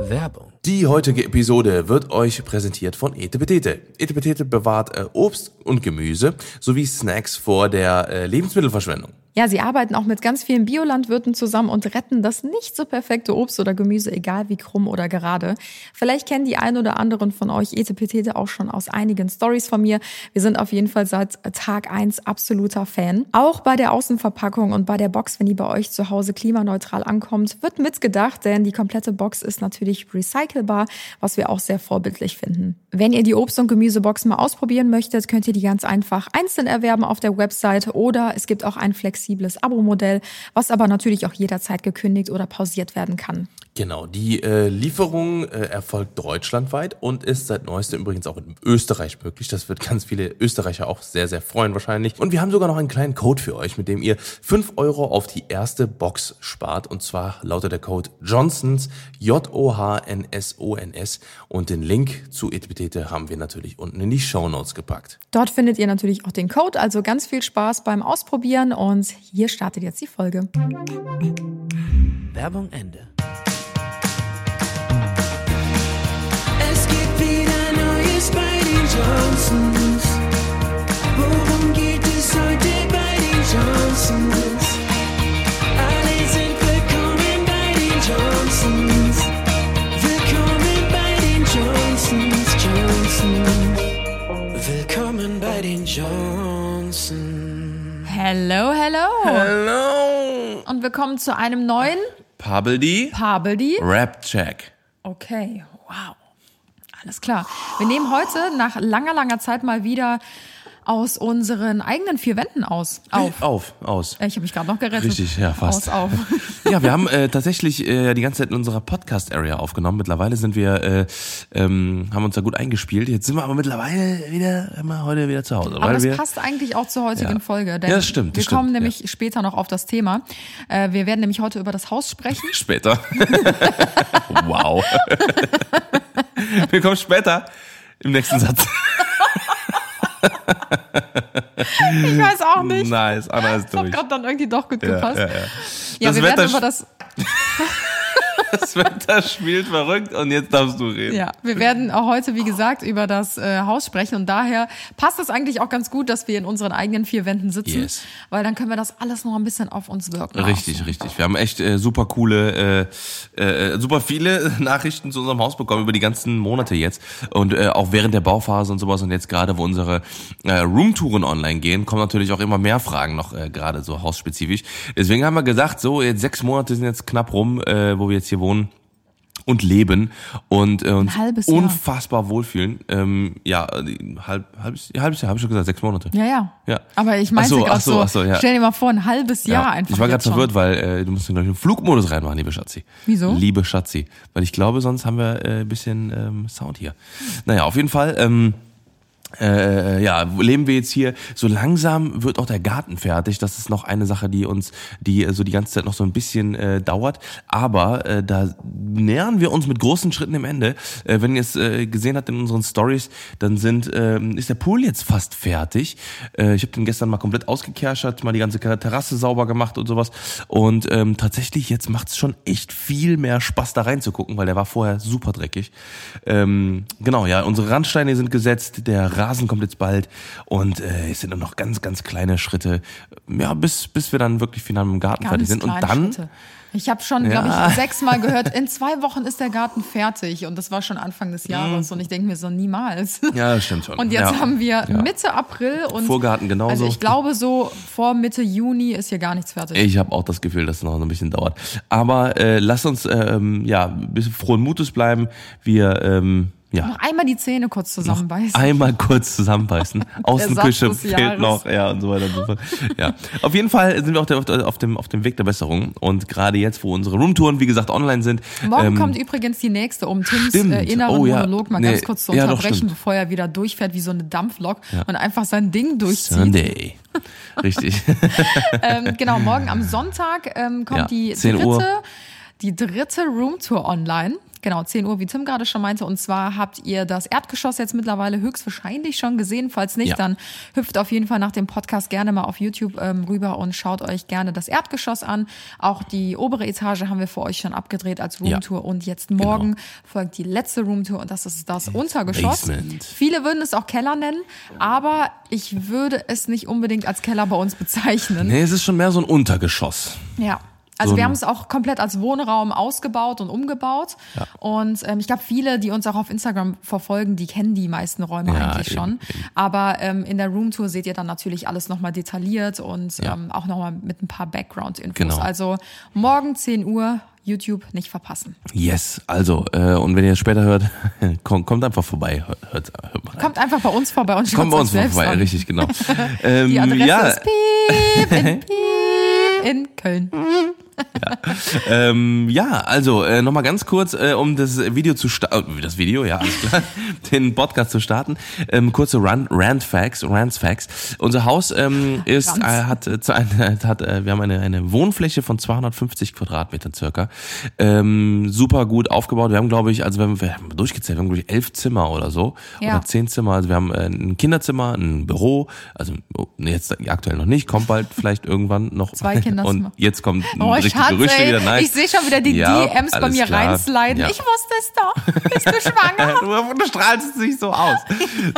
Werbung. Die heutige Episode wird euch präsentiert von Etepetete. Etepetete bewahrt äh, Obst und Gemüse sowie Snacks vor der äh, Lebensmittelverschwendung. Ja, sie arbeiten auch mit ganz vielen Biolandwirten zusammen und retten das nicht so perfekte Obst oder Gemüse, egal wie krumm oder gerade. Vielleicht kennen die ein oder anderen von euch Etepetete auch schon aus einigen Stories von mir. Wir sind auf jeden Fall seit Tag eins absoluter Fan. Auch bei der Außenverpackung und bei der Box, wenn die bei euch zu Hause klimaneutral ankommt, wird mitgedacht, denn die komplette Box ist natürlich recycelbar, was wir auch sehr vorbildlich finden. Wenn ihr die Obst- und Gemüsebox mal ausprobieren möchtet, könnt ihr die ganz einfach einzeln erwerben auf der Website oder es gibt auch ein flexibles Abo-Modell, was aber natürlich auch jederzeit gekündigt oder pausiert werden kann. Genau, die äh, Lieferung äh, erfolgt deutschlandweit und ist seit neuestem übrigens auch in Österreich möglich. Das wird ganz viele Österreicher auch sehr, sehr freuen wahrscheinlich. Und wir haben sogar noch einen kleinen Code für euch, mit dem ihr fünf Euro auf die erste Box spart. Und zwar lautet der Code Johnsons, J-O-H-N-S-O-N-S. Und den Link zu Etipetete haben wir natürlich unten in die Show Notes gepackt. Dort findet ihr natürlich auch den Code, also ganz viel Spaß beim Ausprobieren und hier startet jetzt die Folge. Werbung Ende. Johnsons. Worum geht es heute bei den Johnsons? Alle sind willkommen bei den Johnsons. Willkommen bei den Johnsons, Johnsons. Willkommen bei den Johnsons. Hello, hello. Hallo! Und willkommen zu einem neuen Pabeldi Pabeldi. Rap Check. Okay, wow. Alles klar. Wir nehmen heute nach langer, langer Zeit mal wieder aus unseren eigenen vier Wänden aus. Auf. Auf, aus. Äh, Ich habe mich gerade noch gerettet. Richtig, ja, fast. Aus, auf. Ja, wir haben äh, tatsächlich äh, die ganze Zeit in unserer Podcast-Area aufgenommen. Mittlerweile sind wir, äh, ähm, haben uns da gut eingespielt. Jetzt sind wir aber mittlerweile wieder, immer heute wieder zu Hause. Aber weil das wir, passt eigentlich auch zur heutigen Ja. Folge. Denn Ja, das stimmt, das wir kommen stimmt, nämlich später noch auf das Thema. Äh, wir werden nämlich heute über das Haus sprechen. Später. wow. wir kommen später im nächsten Satz. Ich weiß auch nicht. Nice, Anna ist Das hat durch. gerade dann irgendwie doch gut Ja, gepasst. ja, Ja, ja. Das wir Wetter werden über das, Das Wetter spielt verrückt und jetzt darfst du reden. ja, wir werden auch heute, wie gesagt, über das äh, Haus sprechen und daher passt es eigentlich auch ganz gut, dass wir in unseren eigenen vier Wänden sitzen, Yes. weil dann können wir das alles noch ein bisschen auf uns wirken. Richtig, lassen. richtig. Wir haben echt äh, super coole, äh, äh, super viele Nachrichten zu unserem Haus bekommen über die ganzen Monate jetzt und äh, auch während der Bauphase und sowas und jetzt gerade, wo unsere äh, Roomtouren online gehen, kommen natürlich auch immer mehr Fragen noch äh, gerade so hausspezifisch. Deswegen haben wir gesagt, so jetzt sechs Monate sind jetzt knapp rum, äh, wo wir jetzt hier wohnen und leben und äh, uns Jahr. unfassbar wohlfühlen. Ähm, ja, halb, halbes, halbes Jahr, habe ich schon gesagt, sechs Monate. Ja, ja. Ja. Aber ich Ach meinte so, ach so, ach so, ja. stell dir mal vor, ein halbes Jahr einfach. Ich war gerade verwirrt, weil äh, du musst gleich einen Flugmodus reinmachen, liebe Schatzi. Wieso? Liebe Schatzi. Weil ich glaube, sonst haben wir äh, ein bisschen ähm, Sound hier. Naja, auf jeden Fall. Ähm, äh, ja, leben wir jetzt hier. So langsam wird auch der Garten fertig. Das ist noch eine Sache, die uns, die äh, so die ganze Zeit noch so ein bisschen äh, dauert. Aber äh, da nähern wir uns mit großen Schritten im Ende. Äh, wenn ihr es äh, gesehen habt in unseren Stories, dann sind ähm, ist der Pool jetzt fast fertig. Äh, ich habe den gestern mal komplett ausgekerschert, mal die ganze Terrasse sauber gemacht und sowas. Und ähm, tatsächlich jetzt macht's schon echt viel mehr Spaß da reinzugucken, weil der war vorher super dreckig. Ähm, genau, ja, unsere Randsteine sind gesetzt, der Rasen kommt jetzt bald und äh, es sind nur noch ganz, ganz kleine Schritte, ja, bis bis wir dann wirklich final im Garten fertig sind. Und dann Schritte. Ich habe schon, Ja. glaube ich, sechsmal gehört, in zwei Wochen ist der Garten fertig. Und das war schon Anfang des Jahres. Und ich denke mir so, niemals. Mhm. Ja, das stimmt schon. Und jetzt Ja. haben wir Ja. Mitte April und Vorgarten genauso. Also ich glaube, so vor Mitte Juni ist hier gar nichts fertig. Ich habe auch das Gefühl, dass es noch ein bisschen dauert. Aber äh, lass uns ähm, ja ein bisschen frohen Mutes bleiben. Wir ähm, ja Noch einmal die Zähne kurz zusammenbeißen. einmal kurz zusammenbeißen. Außenküche fehlt noch, ja und so weiter und so fort. Ja, auf jeden Fall sind wir auf, der, auf, dem auf dem Weg der Besserung und gerade jetzt, wo unsere Roomtouren wie gesagt online sind. Morgen ähm, kommt übrigens die nächste, um Tims äh, inneren Oh, ja. Monolog mal Nee, ganz kurz zu ja, unterbrechen, stimmt. bevor er wieder durchfährt wie so eine Dampflok und einfach sein Ding durchzieht. Sunday. Richtig. Ähm, genau, morgen am Sonntag ähm, kommt Ja, die 10 dritte die dritte Roomtour online. Genau, 10 Uhr, wie Tim gerade schon meinte. Und zwar habt ihr das Erdgeschoss jetzt mittlerweile höchstwahrscheinlich schon gesehen. Falls nicht, Ja. dann hüpft auf jeden Fall nach dem Podcast gerne mal auf YouTube ähm, rüber und schaut euch gerne das Erdgeschoss an. Auch die obere Etage haben wir für euch schon abgedreht als Ja. Roomtour. Und jetzt morgen Genau. folgt die letzte Roomtour und das ist das Untergeschoss. Basement. Viele würden es auch Keller nennen, aber ich würde es nicht unbedingt als Keller bei uns bezeichnen. Nee, es ist schon mehr so ein Untergeschoss. Ja. Also So wir haben es auch komplett als Wohnraum ausgebaut und umgebaut. Und ähm, ich glaube, viele, die uns auch auf Instagram verfolgen, die kennen die meisten Räume Ja, eigentlich eben, schon. eben. Aber ähm, in der Roomtour seht ihr dann natürlich alles nochmal detailliert und Ja. ähm, auch nochmal mit ein paar Background-Infos. Genau. Also morgen 10 Uhr, YouTube nicht verpassen. Yes, also, äh, und wenn ihr es später hört, kommt, kommt einfach vorbei. Hört, hört, mal rein. Kommt einfach bei uns vorbei und schaut Kommt bei uns selbst vorbei, an. richtig, genau. ähm, Die Adresse ja, ist Piep Piep in Köln. Ähm, ja, also äh, nochmal ganz kurz, äh, um das Video zu starten, das Video, ja, alles klar, den Podcast zu starten. Ähm, kurze Run Rant Facts, Rants Facts. Unser Haus ähm, ist, äh, hat, äh, hat äh, wir haben eine, eine Wohnfläche von 250 Quadratmetern circa. Ähm, super gut aufgebaut. Wir haben, glaube ich, also wir haben, wir haben durchgezählt, wir haben, glaube ich, elf Zimmer oder so. Ja. Oder zehn Zimmer. Also wir haben äh, ein Kinderzimmer, ein Büro, also oh, jetzt aktuell noch nicht, kommt bald vielleicht irgendwann noch. Zwei Kinderzimmer. Und jetzt kommt Oh, richtige Schatz, Gerüchte ey, wieder. Nein. ich sehe schon wieder die Ja, DMs bei mir klar. reinsliden. Ja. Ich wusste es doch. Bist du schwanger? du, strahlst es nicht so aus.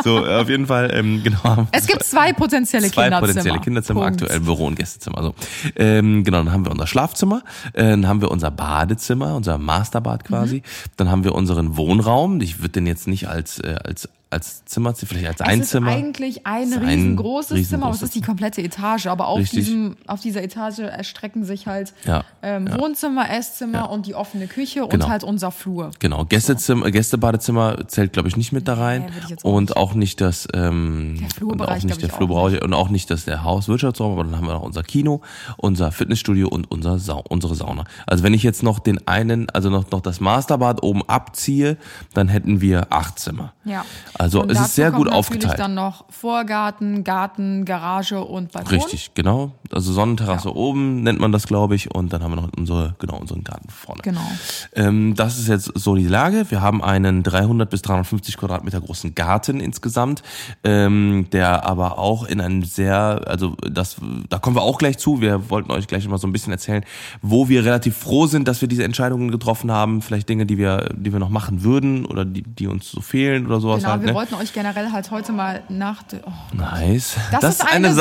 So, äh, auf jeden Fall, ähm, genau. Es gibt zwei potenzielle Zwei Kinderzimmer. potenzielle Kinderzimmer, Punkt. aktuell Büro und Gästezimmer. So. Ähm, genau, dann haben wir unser Schlafzimmer, äh, dann haben wir unser Badezimmer, unser Masterbad quasi. Mhm. Dann haben wir unseren Wohnraum. Ich würde den jetzt nicht als, äh, als, als Zimmer, vielleicht als Es Einzimmer. ist eigentlich ein Es ist ein riesengroßes Zimmer, aber es ist die komplette Etage. Aber auf, Richtig. diesem, auf dieser Etage erstrecken sich halt Ja, ähm, ja. Wohnzimmer, Esszimmer und die offene Küche Genau. und halt unser Flur. Genau, Gästezimmer, Gästebadezimmer zählt glaube ich nicht mit da rein Nee, auch und nicht. auch nicht das ähm, Der und Flurbereich, auch nicht der ich, auch Flurbereich und auch nicht das der Hauswirtschaftsraum, aber dann haben wir noch unser Kino, unser Fitnessstudio und unser Sau unsere Sauna. Also wenn ich jetzt noch den einen, also noch noch das Masterbad oben abziehe, dann hätten wir acht Zimmer. Ja. Also Und es ist sehr gut kommt natürlich aufgeteilt. dann noch Vorgarten, Garten, Garage und Balkon. Richtig, genau. Also Sonnenterrasse oben nennt man das, glaube ich, und dann haben wir noch unsere genau unseren Garten vorne. Genau. Ähm, das ist jetzt so die Lage. Wir haben einen 300 bis 350 Quadratmeter großen Garten insgesamt, ähm, der aber auch in einem sehr, also das, da kommen wir auch gleich zu. Wir wollten euch gleich mal so ein bisschen erzählen, wo wir relativ froh sind, dass wir diese Entscheidungen getroffen haben. Vielleicht Dinge, die wir, die wir noch machen würden oder die, die uns so fehlen oder sowas Genau, halt. Wir wollten euch generell halt heute mal nach... Oh, Nice. Das ist eine ich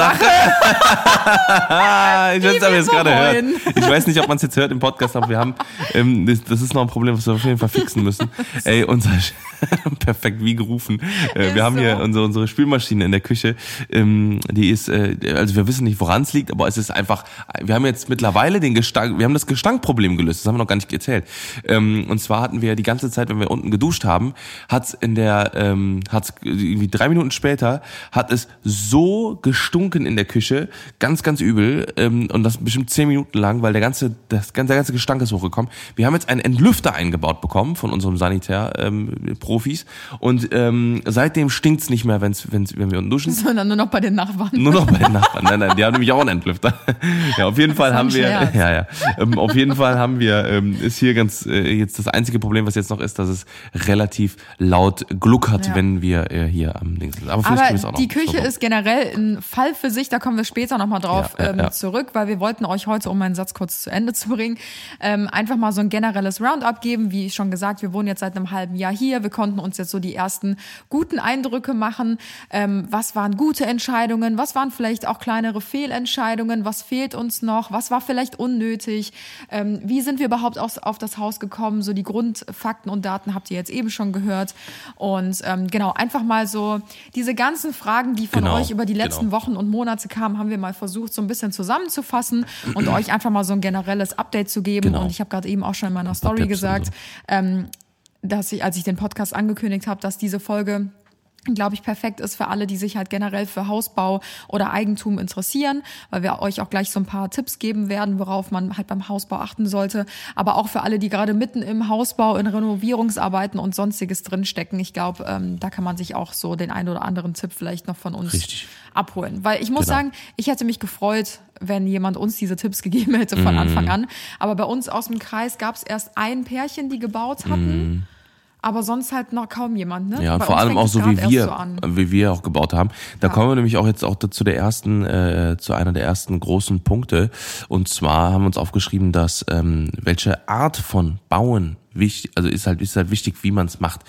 weiß nicht, ob ihr wir es gerade hört. Ich weiß nicht, ob man es jetzt hört im Podcast, aber wir haben, ähm, das, das ist noch ein Problem, was wir auf jeden Fall fixen müssen. Ey, unser, perfekt, wie gerufen. Äh, wir haben hier so. unsere, unsere Spülmaschine in der Küche, ähm, die ist, äh, also wir wissen nicht, woran es liegt, aber es ist einfach, wir haben jetzt mittlerweile den Gestank, wir haben das Gestankproblem gelöst, das haben wir noch gar nicht erzählt. Ähm, und zwar hatten wir die ganze Zeit, wenn wir unten geduscht haben, hat's in der, ähm, hat's irgendwie drei Minuten später, hat es so gestunken in der Küche, ganz, ganz übel, ähm, und das bestimmt zehn Minuten lang, weil der ganze, das ganze, der ganze Gestank ist hochgekommen. Wir haben jetzt einen Entlüfter eingebaut bekommen von unserem Sanitär, ähm, Profis, und ähm, seitdem stinkt's nicht mehr, wenn's, wenn's, wenn wir unten duschen. sondern nur noch bei den Nachbarn. Nur noch bei den Nachbarn. Nein, nein, die haben nämlich auch einen Entlüfter. Ja, auf jeden Fall haben wir, Scherz. ja, ja. Ähm, auf jeden Fall haben wir, ähm, ist hier ganz, äh, jetzt das einzige Problem, was jetzt noch ist, dass es relativ laut gluckert, Ja. Wenn wir äh, hier am Ding sind. Aber, vielleicht Aber auch noch die Küche so. ist generell ein Fall für sich, da kommen wir später nochmal drauf Ja, ja, ähm, ja. zurück, weil wir wollten euch heute, um meinen Satz kurz zu Ende zu bringen, ähm, einfach mal so ein generelles Roundup geben. Wie schon gesagt, wir wohnen jetzt seit einem halben Jahr hier, wir konnten uns jetzt so die ersten guten Eindrücke machen. Ähm, was waren gute Entscheidungen, was waren vielleicht auch kleinere Fehlentscheidungen, was fehlt uns noch, was war vielleicht unnötig, ähm, wie sind wir überhaupt aus, auf das Haus gekommen, so die Grundfakten und Daten habt ihr jetzt eben schon gehört. Und ähm, genau, einfach mal so diese ganzen Fragen, die von Genau, euch über die letzten genau. Wochen und Monate kamen, haben wir mal versucht, so ein bisschen zusammenzufassen und euch einfach mal so ein generelles Update zu geben. Genau. Und ich habe gerade eben auch schon in meiner Story gesagt, so. ähm, dass ich, als ich den Podcast angekündigt habe, dass diese Folge glaube ich, perfekt ist für alle, die sich halt generell für Hausbau oder Eigentum interessieren, weil wir euch auch gleich so ein paar Tipps geben werden, worauf man halt beim Hausbau achten sollte. Aber auch für alle, die gerade mitten im Hausbau, in Renovierungsarbeiten und sonstiges drinstecken. Ich glaube, ähm, da kann man sich auch so den einen oder anderen Tipp vielleicht noch von uns Richtig. abholen. Weil ich muss Genau. sagen, ich hätte mich gefreut, wenn jemand uns diese Tipps gegeben hätte von Anfang an. Aber bei uns aus dem Kreis gab es erst ein Pärchen, die gebaut hatten. Aber sonst halt noch kaum jemand, ne? Ja, Bei vor allem auch so wie wir, so wie wir auch gebaut haben. Da Ja. kommen wir nämlich auch jetzt auch zu der ersten, äh, zu einer der ersten großen Punkte. Und zwar haben wir uns aufgeschrieben, dass ähm, welche Art von Bauen wichtig, also ist halt ist halt wichtig, wie man es macht.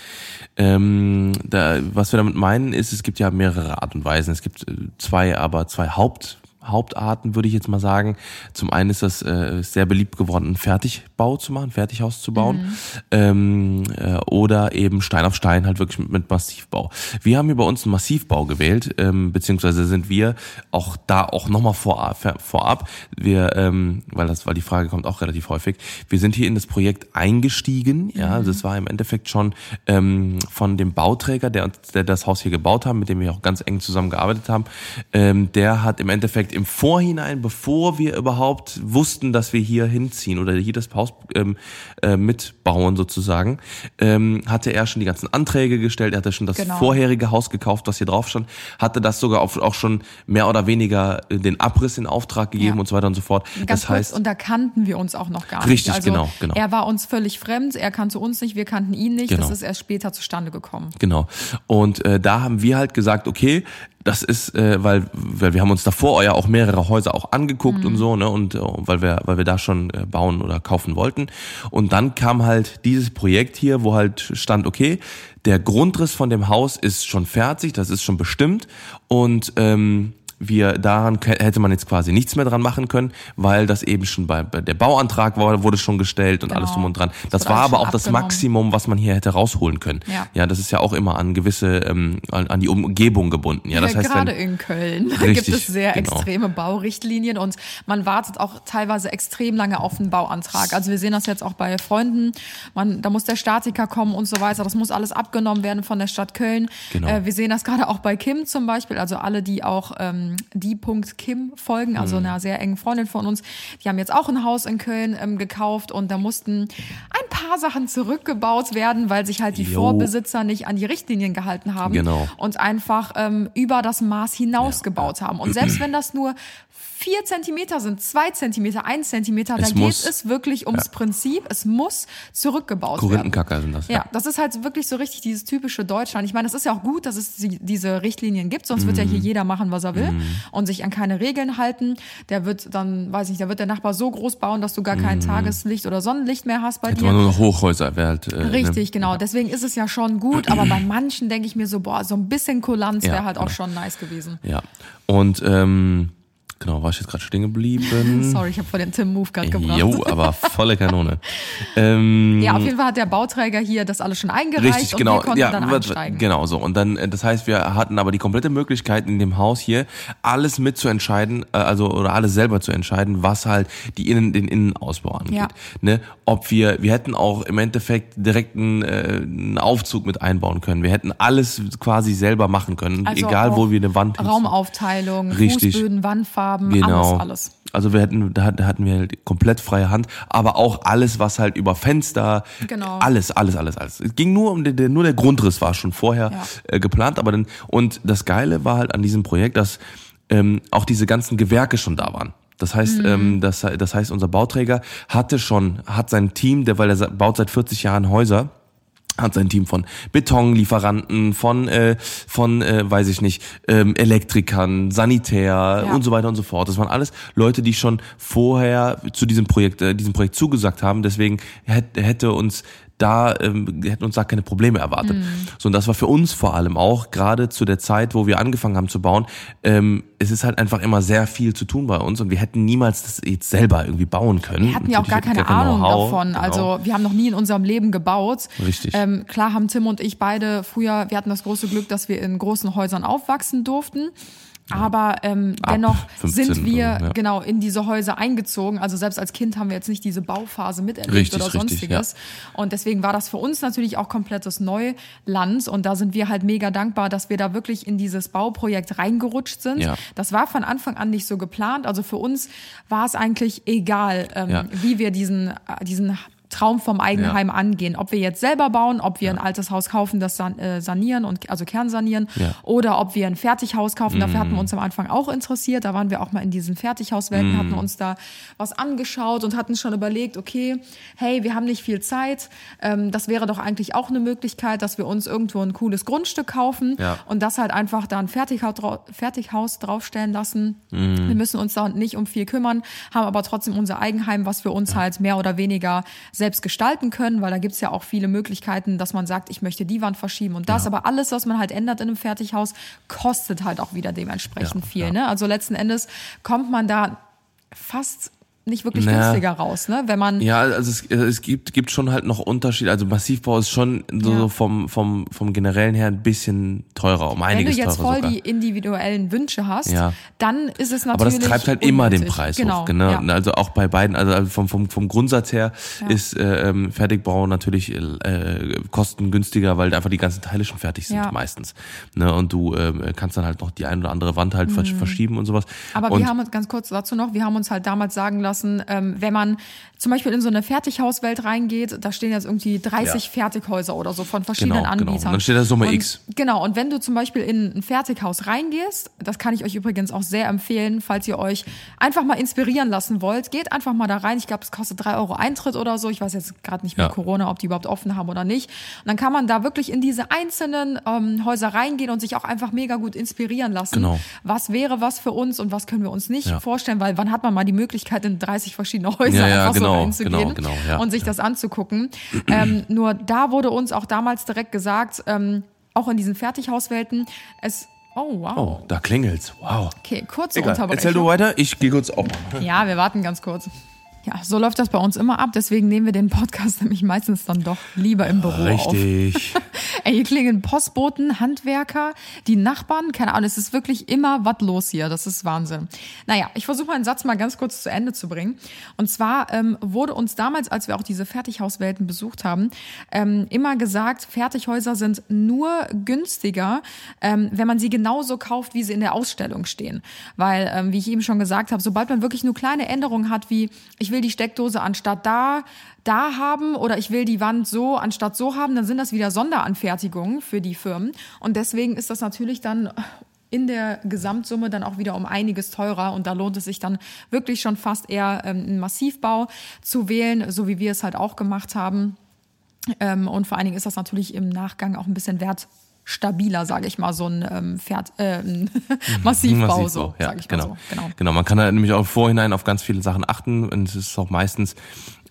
Ähm, da, was wir damit meinen, ist, es gibt ja mehrere Art und Weisen. Es gibt äh, zwei, aber zwei Haupt Hauptarten, würde ich jetzt mal sagen. Zum einen ist das äh, sehr beliebt geworden, einen Fertigbau zu machen, ein Fertighaus zu bauen. Ähm, äh, oder eben Stein auf Stein, halt wirklich mit, mit Massivbau. Wir haben hier bei uns einen Massivbau gewählt, ähm, beziehungsweise sind wir auch da auch nochmal vor, vor- vorab. Wir, ähm, weil das, weil die Frage kommt auch relativ häufig, wir sind hier in das Projekt eingestiegen. Ja, also es war im Endeffekt schon ähm, von dem Bauträger, der, uns- der das Haus hier gebaut hat, mit dem wir auch ganz eng zusammengearbeitet haben, ähm, der hat im Endeffekt im Vorhinein, bevor wir überhaupt wussten, dass wir hier hinziehen oder hier das Haus ähm, äh, mitbauen sozusagen, ähm, hatte er schon die ganzen Anträge gestellt, er hatte schon das Genau. vorherige Haus gekauft, was hier drauf stand, hatte das sogar auch, schon mehr oder weniger äh, den Abriss in Auftrag gegeben Ja. und so weiter und so fort. Ganz das kurz, heißt, und da kannten wir uns auch noch gar Richtig, nicht. Also genau, genau. Er war uns völlig fremd, er kannte uns nicht, wir kannten ihn nicht. Genau. Das ist erst später zustande gekommen. Genau. Und äh, da haben wir halt gesagt, okay, das ist, äh, weil, weil wir haben uns davor ja auch mehrere Häuser auch angeguckt und so, ne? Und äh, weil wir, weil wir da schon äh, bauen oder kaufen wollten. Und dann kam halt dieses Projekt hier, wo halt stand, okay, der Grundriss von dem Haus ist schon fertig, das ist schon bestimmt. Und ähm, wir daran hätte man jetzt quasi nichts mehr dran machen können, weil das eben schon bei, der Bauantrag war, wurde schon gestellt und Genau. alles drum und dran. Das Das war aber auch das abgenommen. Maximum, was man hier hätte rausholen können. Ja. Ja, das ist ja auch immer an gewisse, ähm, an, an die Umgebung gebunden. Ja, das Ja, heißt, gerade wenn, in Köln Richtig, gibt es sehr genau. extreme Baurichtlinien und man wartet auch teilweise extrem lange auf einen Bauantrag. Also wir sehen das jetzt auch bei Freunden. Man, da muss der Statiker kommen und so weiter. Das muss alles abgenommen werden von der Stadt Köln. Genau. Äh, wir sehen das gerade auch bei Kim zum Beispiel. Also alle, die auch ähm, die Punkt Kim folgen, also Mhm. einer sehr engen Freundin von uns, die haben jetzt auch ein Haus in Köln ähm, gekauft und da mussten ein paar Sachen zurückgebaut werden, weil sich halt die Jo. Vorbesitzer nicht an die Richtlinien gehalten haben Genau. und einfach ähm, über das Maß hinaus gebaut haben. Und selbst wenn das nur vier Zentimeter sind, zwei Zentimeter, ein Zentimeter, da Es geht muss- es wirklich ums Prinzip. Es muss zurückgebaut werden. Korinthenkacker sind das. Ja, das ist halt wirklich so richtig dieses typische Deutschland. Ich meine, das ist ja auch gut, dass es die, diese Richtlinien gibt, sonst wird ja Mhm. hier jeder machen, was er will und sich an keine Regeln halten. Der wird dann, weiß ich, da wird der Nachbar so groß bauen, dass du gar kein Tageslicht oder Sonnenlicht mehr hast bei Hätte dir. man nur noch Hochhäuser, wäre halt. Äh, Richtig, genau. Deswegen ist es ja schon gut, aber bei manchen denke ich mir so, boah, so ein bisschen Kulanz Ja, wäre halt auch schon nice gewesen. Ne? Ja. Und ähm, genau, war ich jetzt gerade stehen geblieben? Sorry, ich habe vor den Tim Move gerade gebracht. Jo, aber volle Kanone. ähm, Ja, auf jeden Fall hat der Bauträger hier das alles schon eingereicht Richtig, und genau. wir konnten ja, dann einsteigen. Genau so. Und dann, äh, das heißt, wir hatten aber die komplette Möglichkeit in dem Haus hier alles mitzuentscheiden, äh, also oder alles selber zu entscheiden, was halt die Innen, den Innenausbau angeht. Ja. Ne? Ob wir, wir hätten auch im Endeffekt direkt einen, äh, einen Aufzug mit einbauen können. Wir hätten alles quasi selber machen können, Also egal wo wir eine Wand. Raumaufteilung, Richtig. Fußböden, Wandfarben, Genau. alles, alles. Also wir hatten, da hat- da hatten wir halt komplett freie Hand, aber auch alles, was halt über Fenster, Genau. alles, alles, alles, alles. Es ging nur um den, der, nur der Grundriss war schon vorher Ja. äh, geplant, aber dann und das Geile war halt an diesem Projekt, dass ähm, auch diese ganzen Gewerke schon da waren. Das heißt, Mhm. ähm, das, das heißt, unser Bauträger hatte schon, hat sein Team, der, weil er baut seit 40 Jahren Häuser, hat sein Team von Betonlieferanten, von, äh, von äh, weiß ich nicht, ähm, Elektrikern, Sanitär Ja. und so weiter und so fort. Das waren alles Leute, die schon vorher zu diesem Projekt, äh, diesem Projekt zugesagt haben. Deswegen hätte, hätte uns da ähm, hätten uns da keine Probleme erwartet. Mhm. So und das war für uns vor allem auch gerade zu der Zeit, wo wir angefangen haben zu bauen. Ähm, es ist halt einfach immer sehr viel zu tun bei uns und wir hätten niemals das jetzt selber irgendwie bauen können. Wir hatten ja auch gar keine kein Ahnung davon. Genau. Also wir haben noch nie in unserem Leben gebaut. Richtig. Ähm, klar haben Tim und ich beide früher, wir hatten das große Glück, dass wir in großen Häusern aufwachsen durften. Aber ähm, Ab dennoch 15 sind wir ja. genau in diese Häuser eingezogen. Also selbst als Kind haben wir jetzt nicht diese Bauphase miterlebt Richtig, oder richtig, sonstiges. Und deswegen war das für uns natürlich auch komplettes Neuland. Und da sind wir halt mega dankbar, dass wir da wirklich in dieses Bauprojekt reingerutscht sind. Ja. Das war von Anfang an nicht so geplant. Also für uns war es eigentlich egal, ähm, Ja. wie wir diesen, äh, diesen Traum vom Eigenheim angehen. Ob wir jetzt selber bauen, ob wir ein altes Haus kaufen, das san äh, sanieren und also kernsanieren, Ja. Mhm. oder ob wir ein Fertighaus kaufen. Dafür hatten wir uns am Anfang auch interessiert. Da waren wir auch mal in diesen Fertighauswelten, Mhm. hatten uns da was angeschaut und hatten schon überlegt, okay, hey, wir haben nicht viel Zeit. Ähm, das wäre doch eigentlich auch eine Möglichkeit, dass wir uns irgendwo ein cooles Grundstück kaufen Ja. und das halt einfach da ein Fertighaus, drau Fertighaus draufstellen lassen. Mhm. Wir müssen uns da nicht um viel kümmern, haben aber trotzdem unser Eigenheim, was wir uns halt mehr oder weniger selbst gestalten können, weil da gibt's ja auch viele Möglichkeiten, dass man sagt, ich möchte die Wand verschieben und das, aber alles, was man halt ändert in einem Fertighaus, kostet halt auch wieder dementsprechend Ja, viel. ja. Ne? Also letzten Endes kommt man da fast nicht wirklich Naja. günstiger raus, ne? Wenn man Ja, also es, es gibt, gibt schon halt noch Unterschiede. Also Massivbau ist schon so Ja. vom, vom, vom generellen her ein bisschen teurer, um wenn du einiges jetzt teurer voll sogar. die individuellen Wünsche hast, Ja. dann ist es natürlich Aber das treibt halt immer den unnötig. Preis genau, hoch. Genau. Ja. Also auch bei beiden, also vom, vom, vom Grundsatz her ist äh, ähm, Fertigbau natürlich äh, kostengünstiger, weil einfach die ganzen Teile schon fertig sind meistens. Ne? Und du ähm, kannst dann halt noch die ein oder andere Wand halt versch- verschieben und sowas. Mhm. Aber und, wir haben uns ganz kurz dazu noch, wir haben uns halt damals sagen lassen, ähm, wenn man zum Beispiel in so eine Fertighauswelt reingeht, da stehen jetzt irgendwie 30 Ja. Fertighäuser oder so von verschiedenen Genau, genau. Anbietern. Und dann steht da Summe und, X. Genau, und wenn du zum Beispiel in ein Fertighaus reingehst, das kann ich euch übrigens auch sehr empfehlen, falls ihr euch einfach mal inspirieren lassen wollt, geht einfach mal da rein. Ich glaube, es kostet drei Euro Eintritt oder so. Ich weiß jetzt gerade nicht mehr Ja. Corona, ob die überhaupt offen haben oder nicht. Und dann kann man da wirklich in diese einzelnen ähm, Häuser reingehen und sich auch einfach mega gut inspirieren lassen. Genau. Was wäre was für uns und was können wir uns nicht Ja. vorstellen, weil wann hat man mal die Möglichkeit, in 30 verschiedene Häuser Ja, ja, einfach so genau, reinzugehen genau, genau, ja, und sich ja. das anzugucken. ähm, nur da wurde uns auch damals direkt gesagt, ähm, auch in diesen Fertighauswelten, es Oh, wow. Oh, da klingelt's. Wow. Okay, kurze Egal. Unterbrechung. Erzähl du weiter, ich gehe kurz auf. Ja, wir warten ganz kurz. Ja, so läuft das bei uns immer ab. Deswegen nehmen wir den Podcast nämlich meistens dann doch lieber im Büro auf. Richtig. Ey, hier klingen Postboten, Handwerker, die Nachbarn, keine Ahnung, es ist wirklich immer was los hier. Das ist Wahnsinn. Naja, ich versuche meinen Satz mal ganz kurz zu Ende zu bringen. Und zwar ähm, wurde uns damals, als wir auch diese Fertighauswelten besucht haben, ähm, immer gesagt, Fertighäuser sind nur günstiger, ähm, wenn man sie genauso kauft, wie sie in der Ausstellung stehen. Weil, ähm, wie ich eben schon gesagt habe, sobald man wirklich nur kleine Änderungen hat, wie ich will die Steckdose anstatt da, da haben oder ich will die Wand so anstatt so haben, dann sind das wieder Sonderanfertigungen für die Firmen. Und deswegen ist das natürlich dann in der Gesamtsumme dann auch wieder um einiges teurer und da lohnt es sich dann wirklich schon fast eher ähm, einen Massivbau zu wählen, so wie wir es halt auch gemacht haben. Ähm, und vor allen Dingen ist das natürlich im Nachgang auch ein bisschen wertstabiler, sage ich mal, so ein ähm, Pferd, äh, ein Massivbau, so, ja, sage ich mal genau. so. Genau. genau, man kann da nämlich auch im Vorhinein auf ganz viele Sachen achten und es ist auch meistens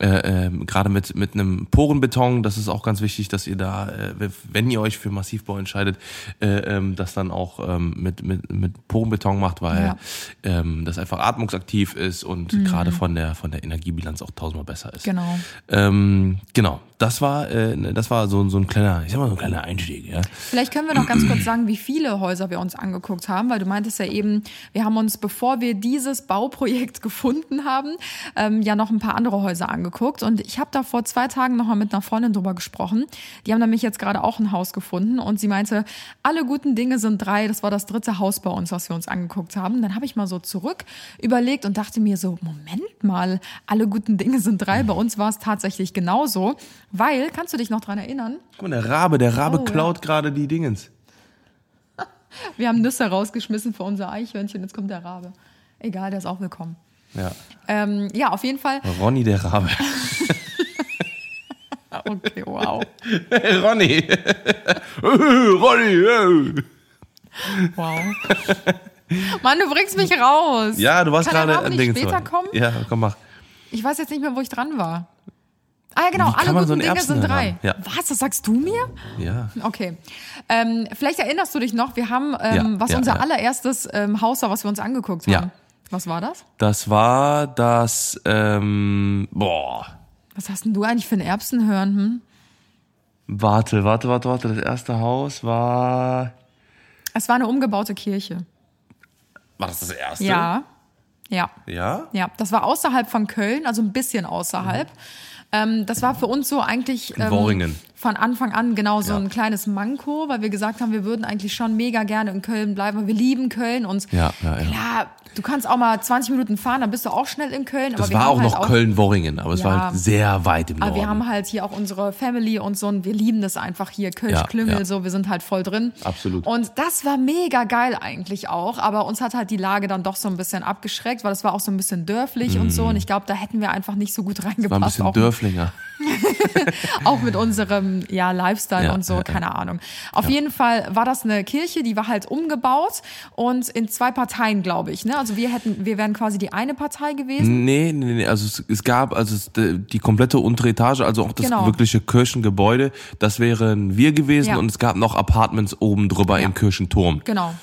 äh, äh, gerade mit mit einem Porenbeton, das ist auch ganz wichtig, dass ihr da, äh, wenn ihr euch für Massivbau entscheidet, äh, ähm, das dann auch ähm, mit mit mit Porenbeton macht, weil Ja. ähm, das einfach atmungsaktiv ist und gerade von der von der Energiebilanz auch tausendmal besser ist. Genau. Ähm, genau, das war äh, das war so so ein kleiner, ich sag mal so ein kleiner Einstieg, ja. Vielleicht können wir noch ganz kurz sagen, wie viele Häuser wir uns angeguckt haben, weil du meintest ja eben, wir haben uns, bevor wir dieses Bauprojekt gefunden haben, ähm, ja noch ein paar andere Häuser angeguckt. Und ich habe da vor zwei Tagen noch mal mit einer Freundin drüber gesprochen. Die haben nämlich jetzt gerade auch ein Haus gefunden und sie meinte, alle guten Dinge sind drei. Das war das dritte Haus bei uns, was wir uns angeguckt haben. Dann habe ich mal so zurück überlegt und dachte mir so, Moment mal, alle guten Dinge sind drei. Bei uns war es tatsächlich genauso, weil, kannst du dich noch dran erinnern? Guck mal, der Rabe, der Rabe Oh, ja. klaut gerade die Dingens. Wir haben Nüsse rausgeschmissen für unser Eichhörnchen, jetzt kommt der Rabe. Egal, der ist auch willkommen. Ja. Ähm, ja, auf jeden Fall. Ronny der Rabe. Okay, wow. Ronny. Ronny. Wow. Mann, du bringst mich raus. Ja, du warst Kann gerade an nicht Dingens. später kommen? Ja, komm, mach. Ich weiß jetzt nicht mehr, wo ich dran war. Ah ja, genau, alle so guten einen Dinge sind Erbsen drei. haben? Ja. Was, das sagst du mir? Ja. Okay. Ähm, vielleicht erinnerst du dich noch, wir haben, ähm, Ja, was ja, unser allererstes ähm, Haus war, was wir uns angeguckt haben. Ja. Was war das? Das war das, ähm, boah. Was hast denn du eigentlich für ein Erbsenhören? Hm? Warte, warte, warte, warte. Das erste Haus war, Es war eine umgebaute Kirche. War das das erste? Ja. Ja. Ja? Ja, das war außerhalb von Köln, also ein bisschen außerhalb. Ähm, das war für uns so eigentlich ähm, Worringen. Von Anfang an genau so Ja. ein kleines Manko, weil wir gesagt haben, wir würden eigentlich schon mega gerne in Köln bleiben, weil wir lieben Köln und Ja, ja, ja. klar, du kannst auch mal 20 Minuten fahren, dann bist du auch schnell in Köln. Das aber war auch halt noch Köln-Worringen, aber es Ja. war halt sehr weit im Aber Norden. wir haben halt hier auch unsere Family und so und wir lieben das einfach hier, Kölsch-Klüngel, ja. so, wir sind halt voll drin. Absolut. Und das war mega geil eigentlich auch, aber uns hat halt die Lage dann doch so ein bisschen abgeschreckt, weil es war auch so ein bisschen dörflich und so und ich glaube, da hätten wir einfach nicht so gut reingepasst. war ein bisschen auch, Dörflinger. auch mit unserem ja, Lifestyle Ja, und so, ja, keine Ahnung. Auf jeden Fall war das eine Kirche, die war halt umgebaut und in zwei Parteien, glaube ich. Ne? Also wir hätten, wir wären quasi die eine Partei gewesen. Nee, nee, nee, also es, es gab also es, die komplette untere Etage, also auch das Genau. wirkliche Kirchengebäude, das wären wir gewesen und es gab noch Apartments oben drüber im Kirchenturm. Genau.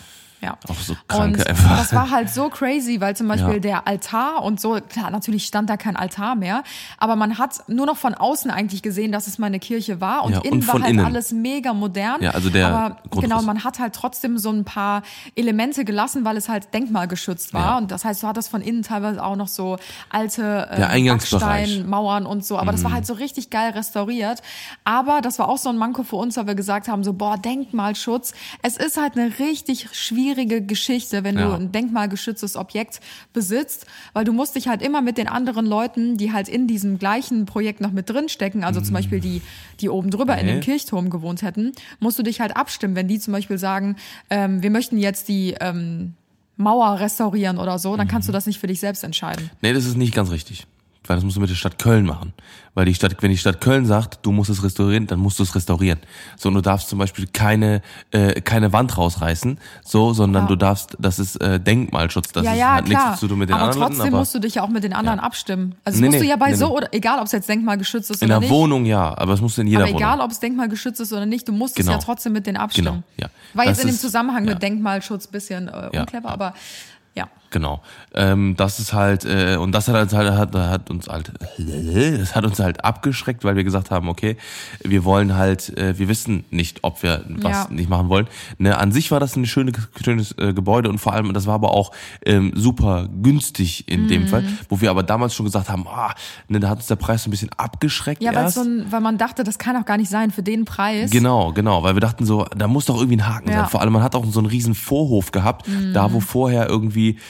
Ja. Auch so kranke und einfach. das war halt so crazy, weil zum Beispiel Ja. der Altar und so, klar, natürlich stand da kein Altar mehr, aber man hat nur noch von außen eigentlich gesehen, dass es mal eine Kirche war und Ja, innen und war halt innen. alles mega modern. Ja, also der aber Grundriss. genau, man hat halt trotzdem so ein paar Elemente gelassen, weil es halt denkmalgeschützt war Ja. und das heißt, du hattest von innen teilweise auch noch so alte äh. Backsteinmauern und so, aber das Mhm. war halt so richtig geil restauriert. Aber das war auch so ein Manko für uns, weil wir gesagt haben, so boah, Denkmalschutz. Es ist halt eine richtig schwierige Geschichte, wenn Ja. du ein denkmalgeschütztes Objekt besitzt, weil du musst dich halt immer mit den anderen Leuten, die halt in diesem gleichen Projekt noch mit drin stecken, also zum Beispiel die, die oben drüber in Mhm. Nee. dem Kirchturm gewohnt hätten, musst du dich halt abstimmen, wenn die zum Beispiel sagen, ähm, wir möchten jetzt die ähm, Mauer restaurieren oder so, dann Mhm. kannst du das nicht für dich selbst entscheiden. Nee, das ist nicht ganz richtig. Weil das musst du mit der Stadt Köln machen. Weil die Stadt, wenn die Stadt Köln sagt, du musst es restaurieren, dann musst du es restaurieren. So, und du darfst zum Beispiel keine, äh, keine Wand rausreißen, so, sondern Ja. du darfst, das ist äh, Denkmalschutz. Das ja, ja, hat klar. nichts zu tun mit den aber anderen trotzdem Leuten, aber musst du dich ja auch mit den anderen abstimmen. Also das Nee, musst du nee, ja bei nee, so oder egal, ob es jetzt denkmalgeschützt ist in oder der nicht. Wohnung ja, aber es muss in jeder aber egal, Wohnung. ob es denkmalgeschützt ist oder nicht, du musst es Genau. ja trotzdem mit denen abstimmen. Genau, ja. War Das jetzt in dem Zusammenhang mit Denkmalschutz bisschen äh, unclever, aber. Genau. Ähm, das ist halt, äh, und das hat, halt, hat, hat uns halt, das hat uns halt abgeschreckt, weil wir gesagt haben, okay, wir wollen halt, äh, wir wissen nicht, ob wir was Ja. nicht machen wollen. Ne, an sich war das ein schöne, schönes äh, Gebäude und vor allem, das war aber auch ähm, super günstig in Mhm. dem Fall, wo wir aber damals schon gesagt haben, ah, ne, da hat uns der Preis so ein bisschen abgeschreckt Ja, weil, erst. so ein, weil man dachte, das kann auch gar nicht sein für den Preis. Genau, genau, weil wir dachten so, da muss doch irgendwie ein Haken Ja. Mhm. sein. Vor allem, man hat auch so einen riesen Vorhof gehabt, da wo vorher irgendwie,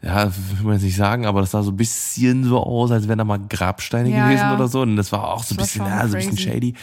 ja, will man jetzt nicht sagen, aber das sah so ein bisschen so aus, als wären da mal Grabsteine Ja, gewesen ja. oder so. Und das war auch so ein Das bisschen, ja, so ein bisschen shady.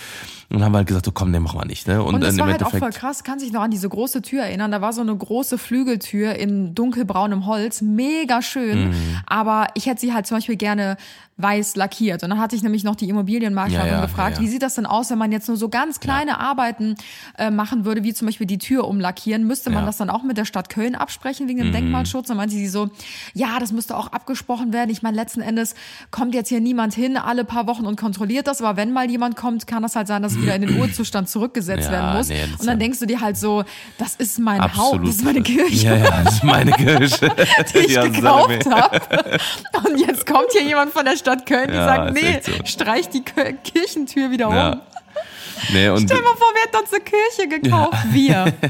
Und dann haben wir halt gesagt, so komm, ne, machen wir nicht, ne? Und, Und im war halt auch voll krass, kann sich noch an diese große Tür erinnern. Da war so eine große Flügeltür in dunkelbraunem Holz, mega schön. Mhm. Aber ich hätte sie halt zum Beispiel gerne weiß lackiert. Und dann hatte ich nämlich noch die Immobilienmaklerin Ja, ja, gefragt, ja, wie sieht das denn aus, wenn man jetzt nur so ganz kleine Arbeiten äh, machen würde, wie zum Beispiel die Tür umlackieren? Müsste man. Mhm. das dann auch mit der Stadt Köln absprechen wegen dem Denkmalschutz? Dann meinte sie so, ja, das müsste auch abgesprochen werden. Ich meine, letzten Endes kommt jetzt hier niemand hin alle paar Wochen und kontrolliert das. Aber wenn mal jemand kommt, kann das halt sein, dass es wieder in den Urzustand zurückgesetzt Ja, werden muss. nee, und dann denkst du dir halt so, das ist mein Absolut. Haus, das ist meine Kirche. Ja, ja, das ist meine Kirche. Die ich Ja, gekauft habe. Und jetzt kommt hier jemand von der Stadt Köln, die sagt, nee, so. streich die Kirchentür wieder um. Ja. Nee, und, Stell dir mal vor, wer hat uns eine Kirche gekauft? Wir.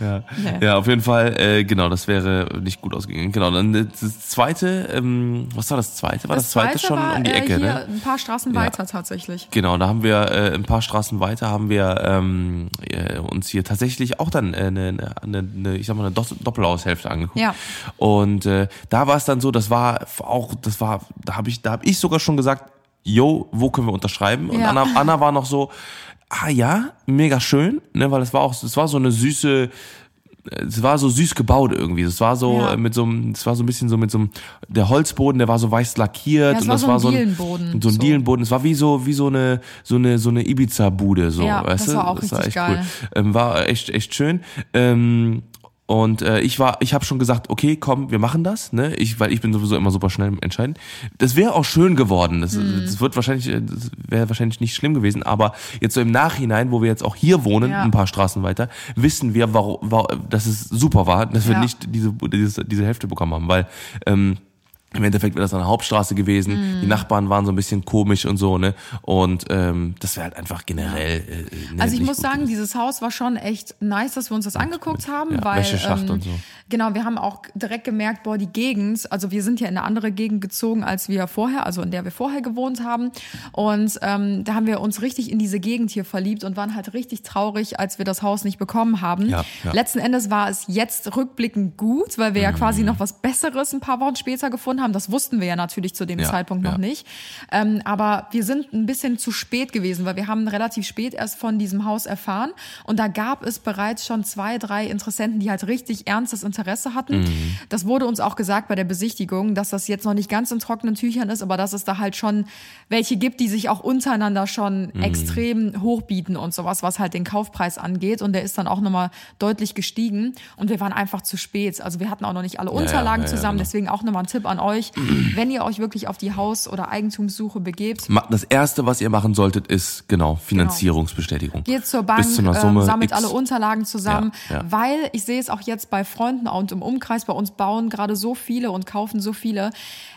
Ja. Nee. ja, auf jeden Fall, äh, genau, das wäre nicht gut ausgegangen. Genau, dann das zweite, ähm, was war das zweite? War das, zweite, schon war, um die äh, Ecke, hier ne? ein paar Straßen Ja. weiter tatsächlich. Genau, da haben wir äh, ein paar Straßen weiter haben wir ähm, äh, uns hier tatsächlich auch dann äh, eine, eine, eine, ich sag mal eine Doppelhaushälfte angeguckt. Ja. Und äh, da war es dann so, das war auch, das war, da habe ich, da habe ich sogar schon gesagt, yo, wo können wir unterschreiben? Und Ja. Anna, Anna war noch so, ah ja, mega schön, ne, weil es war auch, es war so eine süße es war so süß gebaut irgendwie. Es war so Ja. äh, mit so einem, es war so ein bisschen so mit so einem, der Holzboden, der war so weiß lackiert Ja, und war das so ein war so ein Dielenboden, so ein so. Dielenboden. Es war wie so wie so eine so eine so eine Ibiza-Bude so, Ja, weißt das du? war auch das war echt geil. cool. Ähm, war echt echt schön. Ähm, und äh, ich war, ich habe schon gesagt, okay, komm, wir machen das, ne? Ich, weil ich bin sowieso immer super schnell im Entscheiden. Das wäre auch schön geworden. Das, Mhm. das wird wahrscheinlich, äh, das wäre wahrscheinlich nicht schlimm gewesen. Aber jetzt so im Nachhinein, wo wir jetzt auch hier wohnen, Ja. ein paar Straßen weiter, wissen wir, warum, warum dass es super war, dass wir Ja. nicht diese, diese diese Hälfte bekommen haben, weil ähm, Im Endeffekt wäre das eine Hauptstraße gewesen. Mhm. Die Nachbarn waren so ein bisschen komisch und so, ne? Und ähm, das wäre halt einfach generell. Äh, ne, Also ich muss sagen, gewesen. dieses Haus war schon echt nice, dass wir uns das angeguckt haben, ja, weil Wäscheschacht ähm, und so. genau, wir haben auch direkt gemerkt, boah, die Gegend, also wir sind ja in eine andere Gegend gezogen, als wir vorher, also in der wir vorher gewohnt haben. Und ähm, da haben wir uns richtig in diese Gegend hier verliebt und waren halt richtig traurig, als wir das Haus nicht bekommen haben. Ja, ja. Letzten Endes war es jetzt rückblickend gut, weil wir ja Mhm. quasi noch was Besseres ein paar Wochen später gefunden haben. Das wussten wir ja natürlich zu dem Ja, Zeitpunkt noch ja. nicht. Ähm, aber wir sind ein bisschen zu spät gewesen, weil wir haben relativ spät erst von diesem Haus erfahren. Und da gab es bereits schon zwei, drei Interessenten, die halt richtig ernstes Interesse hatten. Mhm. Das wurde uns auch gesagt bei der Besichtigung, dass das jetzt noch nicht ganz in trockenen Tüchern ist, aber dass es da halt schon welche gibt, die sich auch untereinander schon Mhm. extrem hochbieten und sowas, was halt den Kaufpreis angeht. Und der ist dann auch nochmal deutlich gestiegen. Und wir waren einfach zu spät. Also wir hatten auch noch nicht alle Unterlagen ja, ja, zusammen. genau. Deswegen auch nochmal ein Tipp an euch. Wenn ihr euch wirklich auf die Haus- oder Eigentumssuche begebt, Das erste, was ihr machen solltet, ist genau Finanzierungsbestätigung. Geht zur Bank, Bis zu einer ähm, Summe sammelt X. alle Unterlagen zusammen, Ja, ja. weil ich sehe es auch jetzt bei Freunden und im Umkreis, bei uns bauen gerade so viele und kaufen so viele.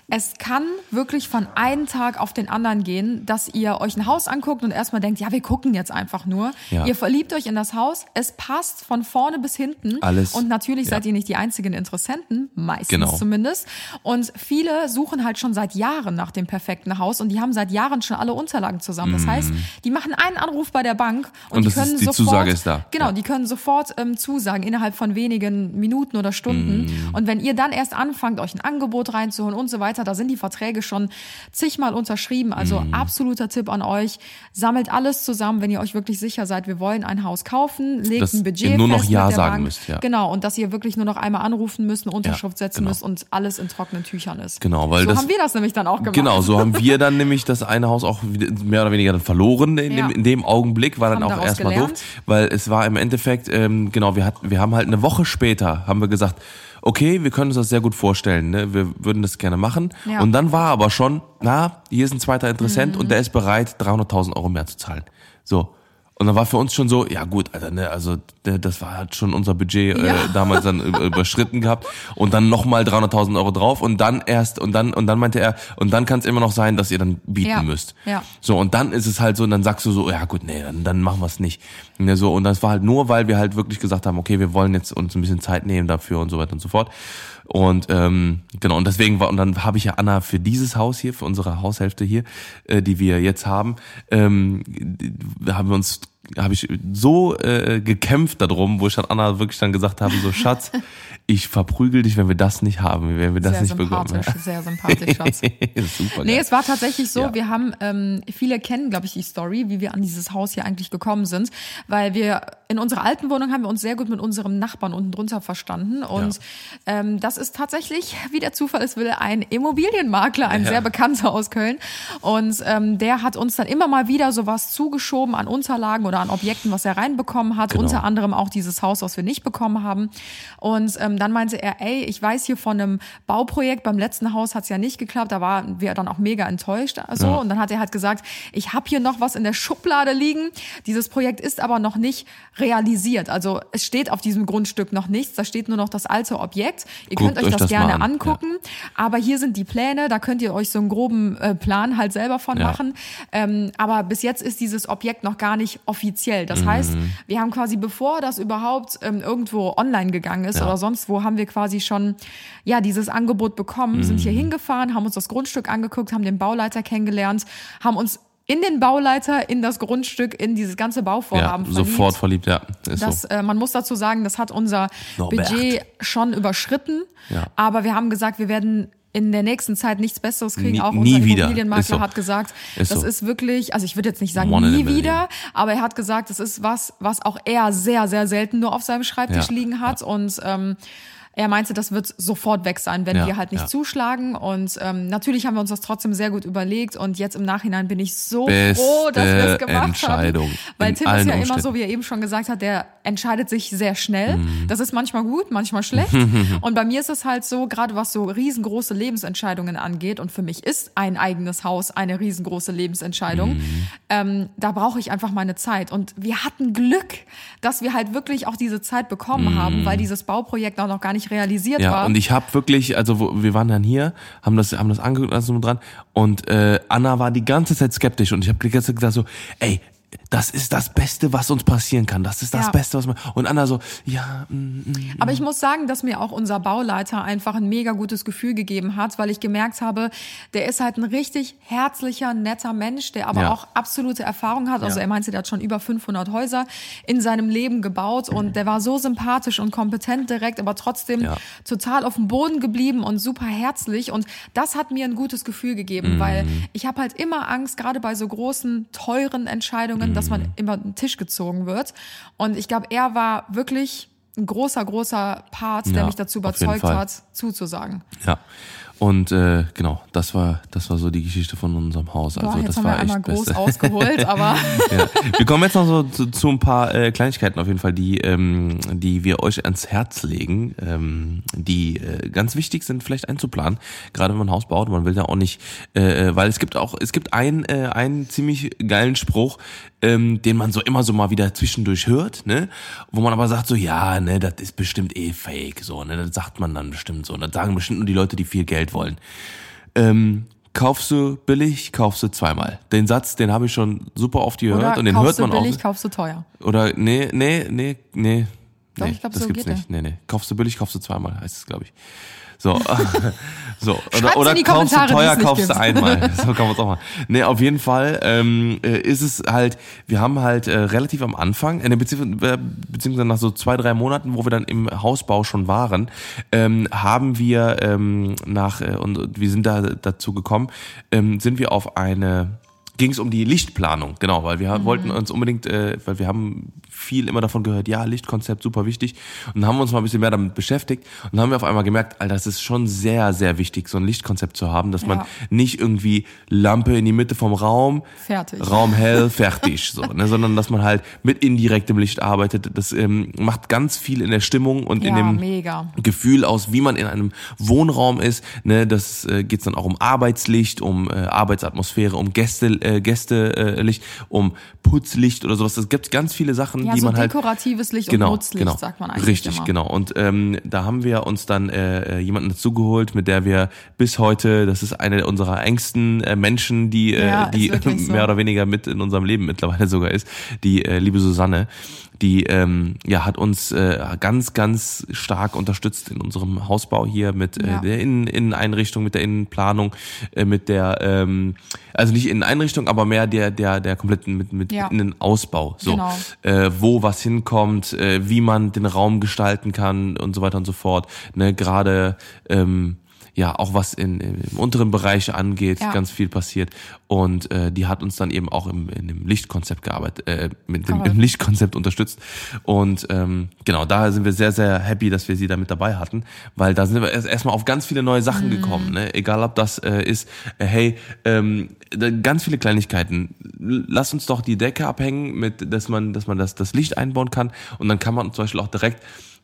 Es kann wirklich von einem Tag auf den anderen gehen, dass ihr euch ein Haus anguckt und erstmal denkt, ja, wir gucken jetzt einfach nur. Ja. Ihr verliebt euch in das Haus, es passt von vorne bis hinten. Alles. Und natürlich Ja. seid ihr nicht die einzigen Interessenten, meistens Genau. zumindest. Und viele suchen halt schon seit Jahren nach dem perfekten Haus und die haben seit Jahren schon alle Unterlagen zusammen. Das heißt, die machen einen Anruf bei der Bank und, Mhm. Und die können ist- die sofort, Zusage ist da. Genau, Ja. die können sofort ähm, zusagen innerhalb von wenigen Minuten oder Stunden. Mhm. Und wenn ihr dann erst anfangt, euch ein Angebot reinzuholen und so weiter, da sind die Verträge schon zigmal unterschrieben. Also Mhm. absoluter Tipp an euch. Sammelt alles zusammen, wenn ihr euch wirklich sicher seid, wir wollen ein Haus kaufen, legt Dass ein ihr Budget nur noch fest Ja sagen Bank. müsst, ja. Genau, und dass ihr wirklich nur noch einmal anrufen müsst, eine Unterschrift setzen genau. müsst und alles in trockenen Tüchern ist. Genau, weil so das- haben wir das nämlich dann auch gemacht. Genau, so haben wir dann nämlich das eine Haus auch mehr oder weniger dann verloren in, Ja. dem, in dem Augenblick, war dann Haben auch erstmal doof, weil es war im Endeffekt, ähm, genau, wir hatten, wir haben halt eine Woche später, haben wir gesagt, okay, wir können uns das sehr gut vorstellen, ne? wir würden das gerne machen. Ja. Und dann war aber schon, na, hier ist ein zweiter Mhm. Interessent und der ist bereit, 300.000 Euro mehr zu zahlen. So. Und dann war für uns schon so, ja gut, Alter, ne, also das war halt schon unser Budget äh, Ja. damals dann über- überschritten gehabt und dann nochmal 300.000 Euro drauf und dann erst und dann und dann meinte er und dann kann es immer noch sein, dass ihr dann bieten Ja. müsst. Ja. So und dann ist es halt so, und dann sagst du so, ja gut, nee, dann, dann machen wir es nicht. Ne, so und das war halt nur, weil wir halt wirklich gesagt haben, okay, wir wollen jetzt uns ein bisschen Zeit nehmen dafür und so weiter und so fort. Und ähm, genau, und deswegen war, und dann habe ich ja Anna für dieses Haus hier, für unsere Haushälfte hier, äh, die wir jetzt haben, ähm, haben wir uns, habe ich so äh, gekämpft darum, wo ich dann Anna wirklich dann gesagt habe, so Schatz, ich verprügel dich, wenn wir das nicht haben, wenn wir das sehr nicht bekommen. sehr sympathisch, Schatz. Super. Nee, es war tatsächlich so, Ja. wir haben, ähm, viele kennen, glaube ich, die Story, wie wir an dieses Haus hier eigentlich gekommen sind, weil wir in unserer alten Wohnung haben wir uns sehr gut mit unserem Nachbarn unten drunter verstanden und ähm, das ist tatsächlich, wie der Zufall es will, ein Immobilienmakler, ein Ja. sehr bekannter aus Köln und ähm, der hat uns dann immer mal wieder sowas zugeschoben an Unterlagen oder an Objekten, was er reinbekommen hat, Genau. unter anderem auch dieses Haus, was wir nicht bekommen haben und ähm, dann meinte er, ey, ich weiß hier von einem Bauprojekt, beim letzten Haus hat es ja nicht geklappt, da waren wir dann auch mega enttäuscht. Also. Ja. Und dann hat er halt gesagt, ich habe hier noch was in der Schublade liegen. Dieses Projekt ist aber noch nicht realisiert. Also es steht auf diesem Grundstück noch nichts, da steht nur noch das alte Objekt. Ihr Guckt könnt euch euch das, das gerne an, angucken, aber hier sind die Pläne, da könnt ihr euch so einen groben äh, Plan halt selber von Ja. machen. Ähm, aber bis jetzt ist dieses Objekt noch gar nicht offiziell. Mhm. Das heißt, wir haben quasi, bevor das überhaupt ähm, irgendwo online gegangen ist Ja. oder sonst wo, haben wir quasi schon ja dieses Angebot bekommen, sind Mhm. hier hingefahren, haben uns das Grundstück angeguckt, haben den Bauleiter kennengelernt, haben uns in den Bauleiter, in das Grundstück, in dieses ganze ja, Bauvorhaben verliebt. sofort verliebt, ja. Ist Das, so. äh, man muss dazu sagen, das hat unser Norbert. Budget schon überschritten. Ja. Aber wir haben gesagt, wir werden in der nächsten Zeit nichts Besseres kriegen. Nie- Auch nie unser wieder. Immobilienmakler so. hat gesagt, Ist das so. ist wirklich, also ich würde jetzt nicht sagen One nie wieder, aber er hat gesagt, das ist was, was auch er sehr, sehr selten nur auf seinem Schreibtisch Ja. liegen hat. Und ähm, er meinte, das wird sofort weg sein, wenn Ja, wir halt nicht ja. zuschlagen. Und ähm, natürlich haben wir uns das trotzdem sehr gut überlegt. Und jetzt im Nachhinein bin ich so Beste froh, dass wir es gemacht haben. Weil Tim ist ja immer so, wie er eben schon gesagt hat, der entscheidet sich sehr schnell. Mhm. Das ist manchmal gut, manchmal schlecht. und bei mir ist es halt so, gerade was so riesengroße Lebensentscheidungen angeht, und für mich ist ein eigenes Haus eine riesengroße Lebensentscheidung, Mhm. ähm, da brauche ich einfach meine Zeit. Und wir hatten Glück, dass wir halt wirklich auch diese Zeit bekommen Mhm. haben, weil dieses Bauprojekt auch noch gar nicht nicht realisiert Ja, war. und ich habe wirklich, also wo, wir waren dann hier, haben das, haben das angeguckt und und dran und äh, Anna war die ganze Zeit skeptisch und ich habe die ganze Zeit gesagt so, ey, das ist das Beste, was uns passieren kann. Das ist das Ja. Beste, was man. Und Anna so, ja, mm, mm, Aber ich muss sagen, dass mir auch unser Bauleiter einfach ein mega gutes Gefühl gegeben hat, weil ich gemerkt habe, der ist halt ein richtig herzlicher, netter Mensch, der aber Ja. auch absolute Erfahrung hat. Also Ja. er meinte, der hat schon über 500 Häuser in seinem Leben gebaut und der war so sympathisch und kompetent direkt, aber trotzdem total auf dem Boden geblieben und super herzlich. Und das hat mir ein gutes Gefühl Mhm. gegeben, weil ich habe halt immer Angst, gerade bei so großen, teuren Entscheidungen, dass man Mhm. immer den Tisch gezogen wird. Und ich glaube, er war wirklich ein großer, großer Part, der Ja, mich dazu überzeugt hat, zuzusagen. ja. Und äh, genau, das war das war so die Geschichte von unserem Haus. Boah, Also das haben war wir echt groß Beste. ausgeholt, aber ja. Wir kommen jetzt noch so zu, zu ein paar äh, Kleinigkeiten auf jeden Fall, die, ähm, die wir euch ans Herz legen, ähm, die äh, ganz wichtig sind, vielleicht einzuplanen. Gerade wenn man ein Haus baut, man will ja auch nicht, äh, weil es gibt auch, es gibt einen, äh, einen ziemlich geilen Spruch, ähm, den man so immer so mal wieder zwischendurch hört, ne? Wo man aber sagt so, ja, ne, das ist bestimmt eh fake, so, ne? Das sagt man dann bestimmt so. Und das sagen bestimmt nur die Leute, die viel Geld wollen ähm, kaufst du billig, kaufst du zweimal. Den Satz, den habe ich schon super oft gehört oder und den kaufst hört man du billig, auch. kaufst du teuer. Oder nee, nee, nee, nee. Doch, nee, ich glaub, das so gibt's nicht. Nee, nee. Kaufst du billig, kaufst du zweimal, heißt es, glaube ich. So, so. Schreibt's oder oder kaufst du teuer, kaufst du einmal. So kann man es auch machen. Nee, auf jeden Fall ähm, äh, ist es halt, wir haben halt äh, relativ am Anfang, äh, beziehungsweise, beziehungsweise nach so zwei, drei Monaten, wo wir dann im Hausbau schon waren, ähm, haben wir ähm, nach, äh, und wir sind da dazu gekommen, ähm, sind wir auf eine ging es um die Lichtplanung, genau, weil wir Mhm. wollten uns unbedingt, äh, weil wir haben viel immer davon gehört, ja, Lichtkonzept, super wichtig. Und dann haben wir uns mal ein bisschen mehr damit beschäftigt und haben wir auf einmal gemerkt, Alter, das ist schon sehr, sehr wichtig, so ein Lichtkonzept zu haben, dass man Ja. nicht irgendwie Lampe in die Mitte vom Raum, Fertig. Raum hell, fertig, so, ne, sondern dass man halt mit indirektem Licht arbeitet. Das ähm, macht ganz viel in der Stimmung und in Ja, dem mega. Gefühl aus, wie man in einem Wohnraum ist. Ne, das äh, geht dann auch um Arbeitslicht, um äh, Arbeitsatmosphäre, um Gäste, äh, Gästelicht, äh, Licht, um Putzlicht oder sowas. Es gibt ganz viele Sachen, Ja, die so man halt dekoratives Licht genau, und Nutzlicht, genau. sagt man eigentlich Richtig, immer. genau. Und ähm, da haben wir uns dann äh, äh, jemanden dazugeholt, mit der wir bis heute, das ist eine unserer engsten äh, Menschen, die, äh, Ja, die so. mehr oder weniger mit in unserem Leben mittlerweile sogar ist, die äh, liebe Susanne, die ähm, ja hat uns äh, ganz, ganz stark unterstützt in unserem Hausbau hier mit äh, Ja. der Innen Inneneinrichtung, mit der Innenplanung, äh, mit der ähm, also nicht Inneneinrichtung, aber mehr der der der kompletten mit mit Ja. Innenausbau, so Genau. äh, wo was hinkommt, äh, wie man den Raum gestalten kann und so weiter und so fort. Ne, gerade ähm, ja auch was in, im unteren Bereich angeht, Ja. ganz viel passiert. Und äh, die hat uns dann eben auch im, in dem Lichtkonzept gearbeitet, äh, mit dem im Lichtkonzept unterstützt. Und ähm, genau, da sind wir sehr, sehr happy, dass wir sie da mit dabei hatten, weil da sind wir erst erstmal auf ganz viele neue Sachen Mhm. gekommen. Ne? Egal ob das äh, ist, äh, hey, ähm, ganz viele Kleinigkeiten. Lass uns doch die Decke abhängen, mit, dass man, dass man das, das Licht einbauen kann. Und dann kann man zum Beispiel auch direkt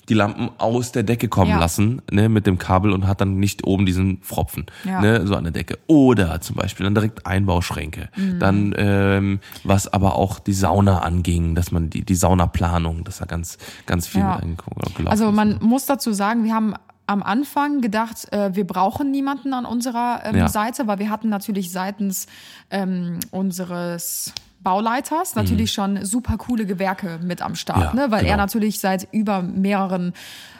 die Lampen aus der Decke kommen Ja. lassen, ne, mit dem Kabel und hat dann nicht oben diesen Fropfen, Ja. ne, so an der Decke. Oder zum Beispiel dann direkt Einbauschränke. Dann, ähm, was aber auch die Sauna anging, dass man die, die Saunaplanung, dass da ganz, ganz viel Ja. mit angeguckt Also ist. man muss dazu sagen, wir haben am Anfang gedacht, äh, wir brauchen niemanden an unserer ähm, Ja. Seite, weil wir hatten natürlich seitens ähm, unseres Bauleiters natürlich schon super coole Gewerke mit am Start, Mhm. Ja, ne? weil genau. er natürlich seit über mehreren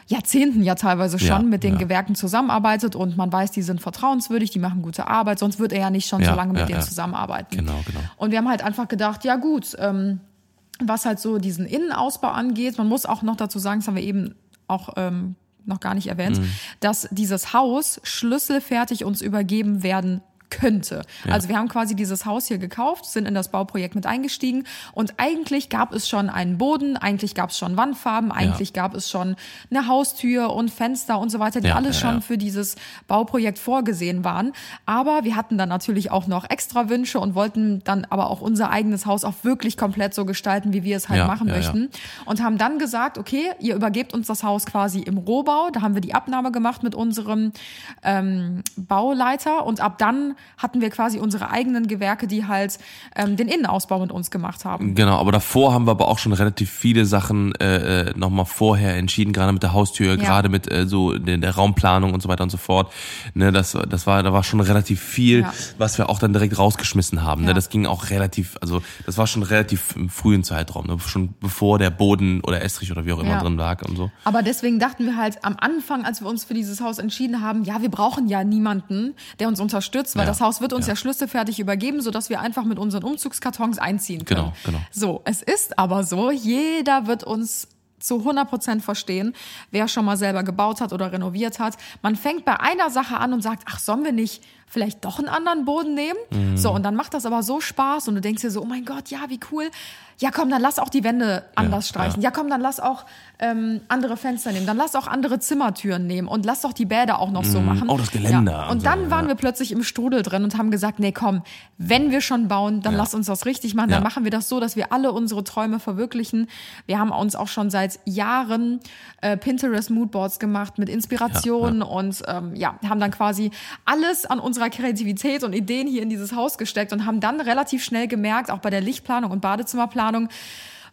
Jahrzehnten ja teilweise schon Ja, mit den ja. Gewerken zusammenarbeitet und man weiß, die sind vertrauenswürdig, die machen gute Arbeit, sonst würde er ja nicht schon so lange mit denen zusammenarbeiten. Genau, genau. Und wir haben halt einfach gedacht, ja gut, ähm, was halt so diesen Innenausbau angeht, man muss auch noch dazu sagen, das haben wir eben auch ähm, noch gar nicht erwähnt, Mhm. dass dieses Haus schlüsselfertig uns übergeben werden könnte. Also wir haben quasi dieses Haus hier gekauft, sind in das Bauprojekt mit eingestiegen und eigentlich gab es schon einen Boden, eigentlich gab es schon Wandfarben, eigentlich gab es schon eine Haustür und Fenster und so weiter, die Ja, alles ja, schon ja. für dieses Bauprojekt vorgesehen waren. Aber wir hatten dann natürlich auch noch extra Wünsche und wollten dann aber auch unser eigenes Haus auch wirklich komplett so gestalten, wie wir es halt Ja, machen ja, ja. möchten. Und haben dann gesagt, okay, ihr übergebt uns das Haus quasi im Rohbau. Da haben wir die Abnahme gemacht mit unserem ähm, Bauleiter und ab dann hatten wir quasi unsere eigenen Gewerke, die halt ähm, den Innenausbau mit uns gemacht haben. Genau, aber davor haben wir aber auch schon relativ viele Sachen äh, nochmal vorher entschieden, gerade mit der Haustür, gerade mit äh, so der, der Raumplanung und so weiter und so fort. Ne, das, das war, da war schon relativ viel, Ja. was wir auch dann direkt rausgeschmissen haben. Ne? Ja. Das ging auch relativ, also das war schon relativ im frühen Zeitraum, ne? schon bevor der Boden oder Estrich oder wie auch immer Ja. drin lag und so. Aber deswegen dachten wir halt am Anfang, als wir uns für dieses Haus entschieden haben, ja, wir brauchen ja niemanden, der uns unterstützt, weil Ja, das Haus wird uns ja. ja. schlüsselfertig übergeben, sodass wir einfach mit unseren Umzugskartons einziehen können. Genau, genau. So, es ist aber so, jeder wird uns zu 100 Prozent verstehen, wer schon mal selber gebaut hat oder renoviert hat. Man fängt bei einer Sache an und sagt, ach, sollen wir nicht vielleicht doch einen anderen Boden nehmen? Mhm. So, und dann macht das aber so Spaß und du denkst dir so, oh mein Gott, ja, wie cool. Ja, komm, dann lass auch die Wände anders streichen. Ja. komm, dann lass auch ähm, andere Fenster nehmen. Dann lass auch andere Zimmertüren nehmen und lass doch die Bäder auch noch so machen. Oh, das Geländer Ja. und so, dann waren ja. wir plötzlich im Strudel drin und haben gesagt, nee, komm, wenn wir schon bauen, dann Ja. lass uns das richtig machen. Dann Ja. machen wir das so, dass wir alle unsere Träume verwirklichen. Wir haben uns auch schon seit Jahren äh, Pinterest Moodboards gemacht mit Inspirationen und ähm, ja, haben dann quasi alles an unserer Kreativität und Ideen hier in dieses Haus gesteckt und haben dann relativ schnell gemerkt, auch bei der Lichtplanung und Badezimmerplanung,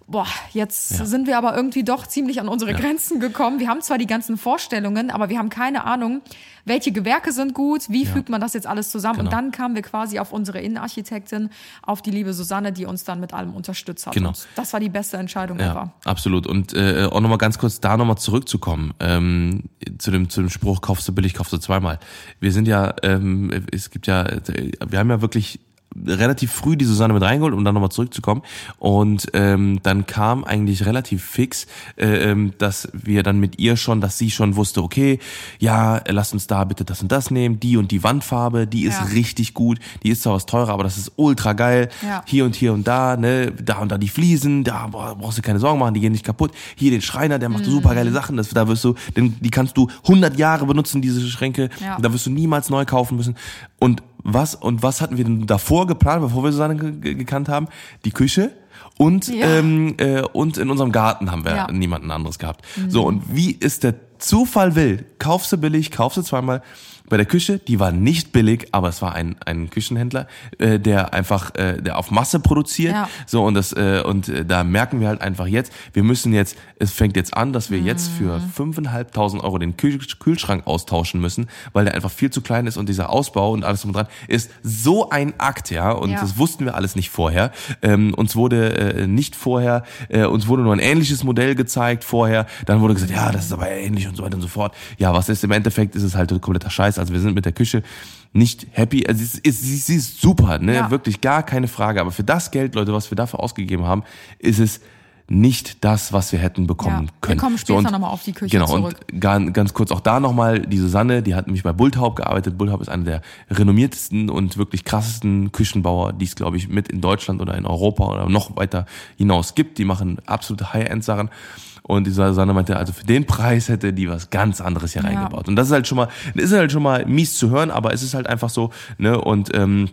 Boah, jetzt sind wir aber irgendwie doch ziemlich an unsere Grenzen gekommen. Wir haben zwar die ganzen Vorstellungen, aber wir haben keine Ahnung, welche Gewerke sind gut, wie fügt man das jetzt alles zusammen. Und Genau. dann kamen wir quasi auf unsere Innenarchitektin, auf die liebe Susanne, die uns dann mit allem unterstützt hat. Genau. Und das war die beste Entscheidung Ja, ever. absolut. Und äh, auch nochmal ganz kurz da nochmal zurückzukommen ähm, zu dem zu dem Spruch kaufst du billig, kaufst du zweimal. Wir sind ja, ähm, es gibt ja, äh, wir haben ja wirklich relativ früh die Susanne mit reingeholt, um dann nochmal zurückzukommen. Und ähm, dann kam eigentlich relativ fix, äh, ähm, dass wir dann mit ihr schon, dass sie schon wusste, okay, ja, lass uns da bitte das und das nehmen, die und die Wandfarbe, die ist Ja. richtig gut, die ist zwar was teurer, aber das ist ultra geil. Ja. Hier und hier und da, ne, da und da die Fliesen, da boah, brauchst du keine Sorgen machen, die gehen nicht kaputt. Hier den Schreiner, der macht Mhm. super geile Sachen, das, da wirst du, denn die kannst du 100 Jahre benutzen, diese Schränke, Ja. da wirst du niemals neu kaufen müssen. Und was, und was hatten wir denn davor geplant, bevor wir Susanne ge ge- gekannt haben? Die Küche. Und, Ja. ähm, äh, und in unserem Garten haben wir Ja. niemanden anderes gehabt. So, und wie ist der Zufall will, kaufst du billig, kaufst du zweimal. Bei der Küche, die war nicht billig, aber es war ein, ein Küchenhändler, äh, der einfach, äh, der auf Masse produziert. Ja. So, und das, äh, und äh, da merken wir halt einfach jetzt, wir müssen jetzt, es fängt jetzt an, dass wir jetzt für Mhm. 5.500 Euro den Kühl Kühlschrank austauschen müssen, weil der einfach viel zu klein ist und dieser Ausbau und alles drum dran ist so ein Akt, ja, und Ja. das wussten wir alles nicht vorher. Ähm, uns wurde äh, nicht vorher, äh, uns wurde nur ein ähnliches Modell gezeigt vorher, dann wurde gesagt, ja, das ist aber ähnlich und so weiter und so fort. Ja, was ist im Endeffekt, ist es halt kompletter Scheiß, also wir sind mit der Küche nicht happy, also sie ist, sie, sie ist super, ne, Ja. wirklich gar keine Frage, aber für das Geld, Leute, was wir dafür ausgegeben haben, ist es nicht das, was wir hätten bekommen Ja, wir können. kommen später und- noch mal auf die Küche genau, zurück. Und ganz, ganz kurz auch da nochmal, die Susanne, die hat nämlich bei Bulthaup gearbeitet. Bulthaup ist einer der renommiertesten und wirklich krassesten Küchenbauer, die es, glaube ich, mit in Deutschland oder in Europa oder noch weiter hinaus gibt. Die machen absolute High-End-Sachen. Und die Susanne meinte, also für den Preis hätte die was ganz anderes hier Ja. reingebaut. Und das ist halt schon mal, ist halt schon mal mies zu hören, aber es ist halt einfach so, ne, und, ähm,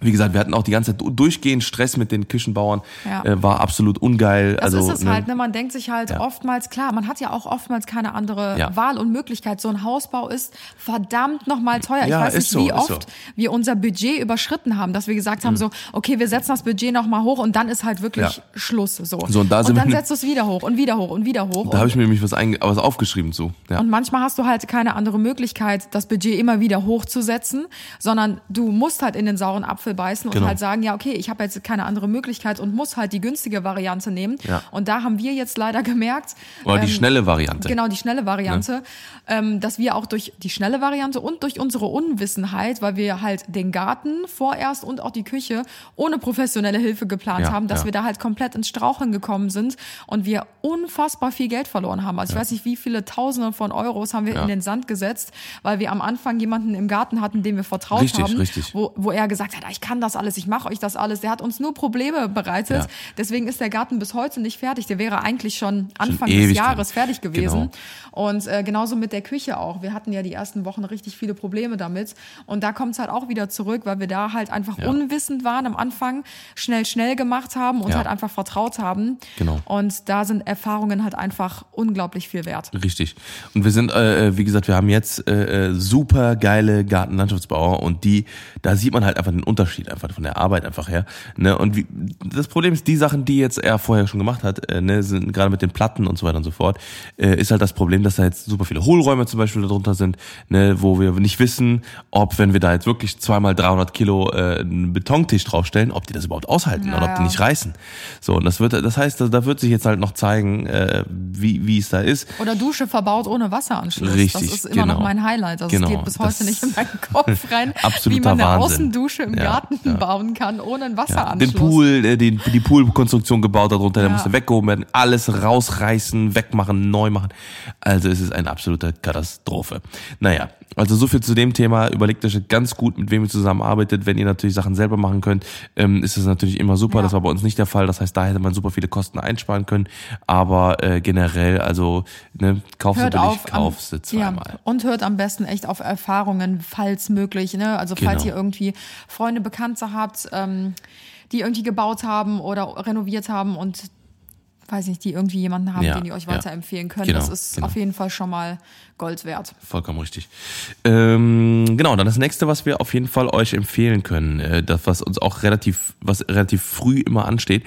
wie gesagt, wir hatten auch die ganze Zeit du- durchgehend Stress mit den Küchenbauern, Ja. äh, war absolut ungeil. Das also, ist es ne, halt, ne? Man denkt sich halt oftmals, klar, man hat ja auch oftmals keine andere Ja. Wahl und Möglichkeit. So ein Hausbau ist verdammt nochmal teuer. Ja, ich weiß nicht, so, wie oft so. Mhm. wir unser Budget überschritten haben, dass wir gesagt haben, so, okay, wir setzen das Budget nochmal hoch und dann ist halt wirklich Ja. Schluss. So, So, und da sind dann setzt du es wieder hoch und wieder hoch und wieder hoch. Da und habe ich mir nämlich was, was aufgeschrieben zu. Ja. und manchmal hast du halt keine andere Möglichkeit, das Budget immer wieder hochzusetzen, sondern du musst halt in den sauren Apfel beißen und Genau. halt sagen, ja, okay, ich habe jetzt keine andere Möglichkeit und muss halt die günstige Variante nehmen. Ja. Und da haben wir jetzt leider gemerkt, Oder die ähm, schnelle Variante. Genau, die schnelle Variante, ähm, dass wir auch durch die schnelle Variante und durch unsere Unwissenheit, weil wir halt den Garten vorerst und auch die Küche ohne professionelle Hilfe geplant Ja, haben, dass ja. wir da halt komplett ins Straucheln gekommen sind und wir unfassbar viel Geld verloren haben. Also ich weiß nicht, wie viele Tausende von Euros haben wir Ja. in den Sand gesetzt, weil wir am Anfang jemanden im Garten hatten, dem wir vertraut Richtig, haben, richtig. Wo, wo er gesagt hat, ich kann das alles, ich mache euch das alles. Der hat uns nur Probleme bereitet. Ja. Deswegen ist der Garten bis heute nicht fertig. Der wäre eigentlich schon Anfang des ewig Jahres drin. fertig gewesen. Genau. Und äh, genauso mit der Küche auch. Wir hatten ja die ersten Wochen richtig viele Probleme damit. Und da kommt es halt auch wieder zurück, weil wir da halt einfach Ja. unwissend waren am Anfang, schnell, schnell gemacht haben und Ja. halt einfach vertraut haben. Genau. Und da sind Erfahrungen halt einfach unglaublich viel wert. Richtig. Und wir sind, äh, wie gesagt, wir haben jetzt äh, äh, super geile Gartenlandschaftsbauer und die, da sieht man halt einfach den Unterschied einfach von der Arbeit einfach her. Ne? Und wie, das Problem ist, die Sachen, die jetzt er vorher schon gemacht hat, äh, ne, sind gerade mit den Platten und so weiter und so fort, äh, ist halt das Problem, dass da jetzt super viele Hohlräume zum Beispiel darunter sind, ne, wo wir nicht wissen, ob wenn wir da jetzt wirklich zweimal 300 Kilo äh, einen Betontisch draufstellen, ob die das überhaupt aushalten Ja, oder ob die nicht reißen. So und das wird, das heißt, da- da wird sich jetzt halt noch zeigen, äh, wie wie es da ist. Oder Dusche verbaut ohne Wasseranschluss. Richtig, das ist immer noch genau. mein Highlight. Also Genau, es geht bis das- heute nicht in meinen Kopf rein, wie man eine Wahnsinn. Außendusche im Ja, Garten ja. bauen kann ohne einen Wasseranschluss. den Pool, äh, den, die Poolkonstruktion gebaut darunter, der musste weggehoben werden, alles rausreißen, wegmachen, neu machen. Also es ist eine absolute Katastrophe. Naja, also so viel zu dem Thema. Überlegt euch ganz gut, mit wem ihr zusammenarbeitet. Wenn ihr natürlich Sachen selber machen könnt, ähm, ist das natürlich immer super. Ja. Das war bei uns nicht der Fall. Das heißt, da hätte man super viele Kosten einsparen können. Aber äh, generell, also ne, kaufst du hört billig, auf, kaufst du zweimal. ja, und hört am besten echt auf Erfahrungen, falls möglich. Ne? Also falls Genau. ihr irgendwie Freunde, Bekannte habt, ähm, die irgendwie gebaut haben oder renoviert haben und weiß nicht, die irgendwie jemanden haben, Ja, den ihr euch weiterempfehlen könnt. Genau, das ist genau. auf jeden Fall schon mal Gold wert. Vollkommen richtig. Ähm, genau, dann das nächste, was wir auf jeden Fall euch empfehlen können, äh, das was uns auch relativ, was relativ früh immer ansteht.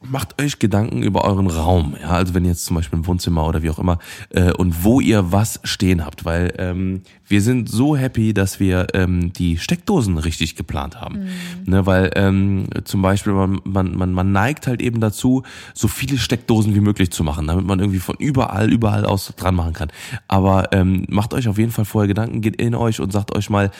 Macht euch Gedanken über euren Raum, ja, also wenn ihr jetzt zum Beispiel im Wohnzimmer oder wie auch immer äh, und wo ihr was stehen habt, weil ähm, wir sind so happy, dass wir ähm, die Steckdosen richtig geplant haben, ne, weil ähm, zum Beispiel man, man, man, man neigt halt eben dazu, so viele Steckdosen wie möglich zu machen, damit man irgendwie von überall, überall aus dran machen kann. Aber ähm, macht euch auf jeden Fall vorher Gedanken, geht in euch und sagt euch mal,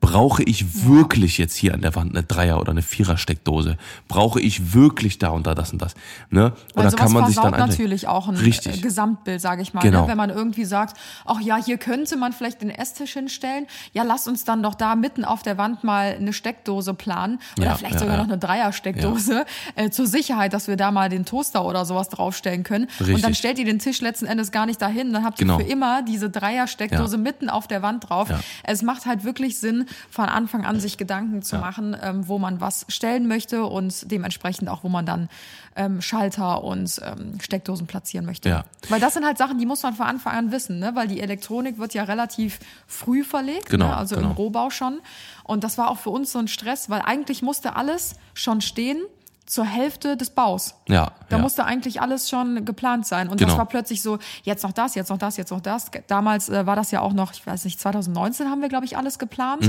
brauche ich wirklich jetzt hier an der Wand eine Dreier- oder eine Vierer-Steckdose? Brauche ich wirklich da und da das und das? Ne? Oder sowas kann man sich dann natürlich auch ein Richtig. äh, Gesamtbild, sage ich mal. Genau. Ne? Wenn man irgendwie sagt, ach ja, hier könnte man vielleicht den Esstisch hinstellen. Ja, lass uns dann doch da mitten auf der Wand mal eine Steckdose planen. Oder Ja, vielleicht ja, sogar ja. noch eine Dreier-Steckdose. Äh, zur Sicherheit, dass wir da mal den Toaster oder sowas draufstellen können. Und Richtig. dann stellt ihr den Tisch letzten Endes gar nicht dahin. Dann habt ihr Genau. für immer diese Dreier-Steckdose mitten auf der Wand drauf. Ja. Es macht halt wirklich Sinn, von Anfang an sich Gedanken zu machen, ähm, wo man was stellen möchte und dementsprechend auch, wo man dann ähm, Schalter und ähm, Steckdosen platzieren möchte. Ja. Weil das sind halt Sachen, die muss man von Anfang an wissen, ne? weil die Elektronik wird ja relativ früh verlegt, Genau, ne? also genau. im Rohbau schon. Und das war auch für uns so ein Stress, weil eigentlich musste alles schon stehen zur Hälfte des Baus. Ja, Da ja. musste eigentlich alles schon geplant sein. Und Genau. das war plötzlich so, jetzt noch das, jetzt noch das, jetzt noch das. Damals äh, war das ja auch noch, ich weiß nicht, 2019 haben wir, glaube ich, alles geplant.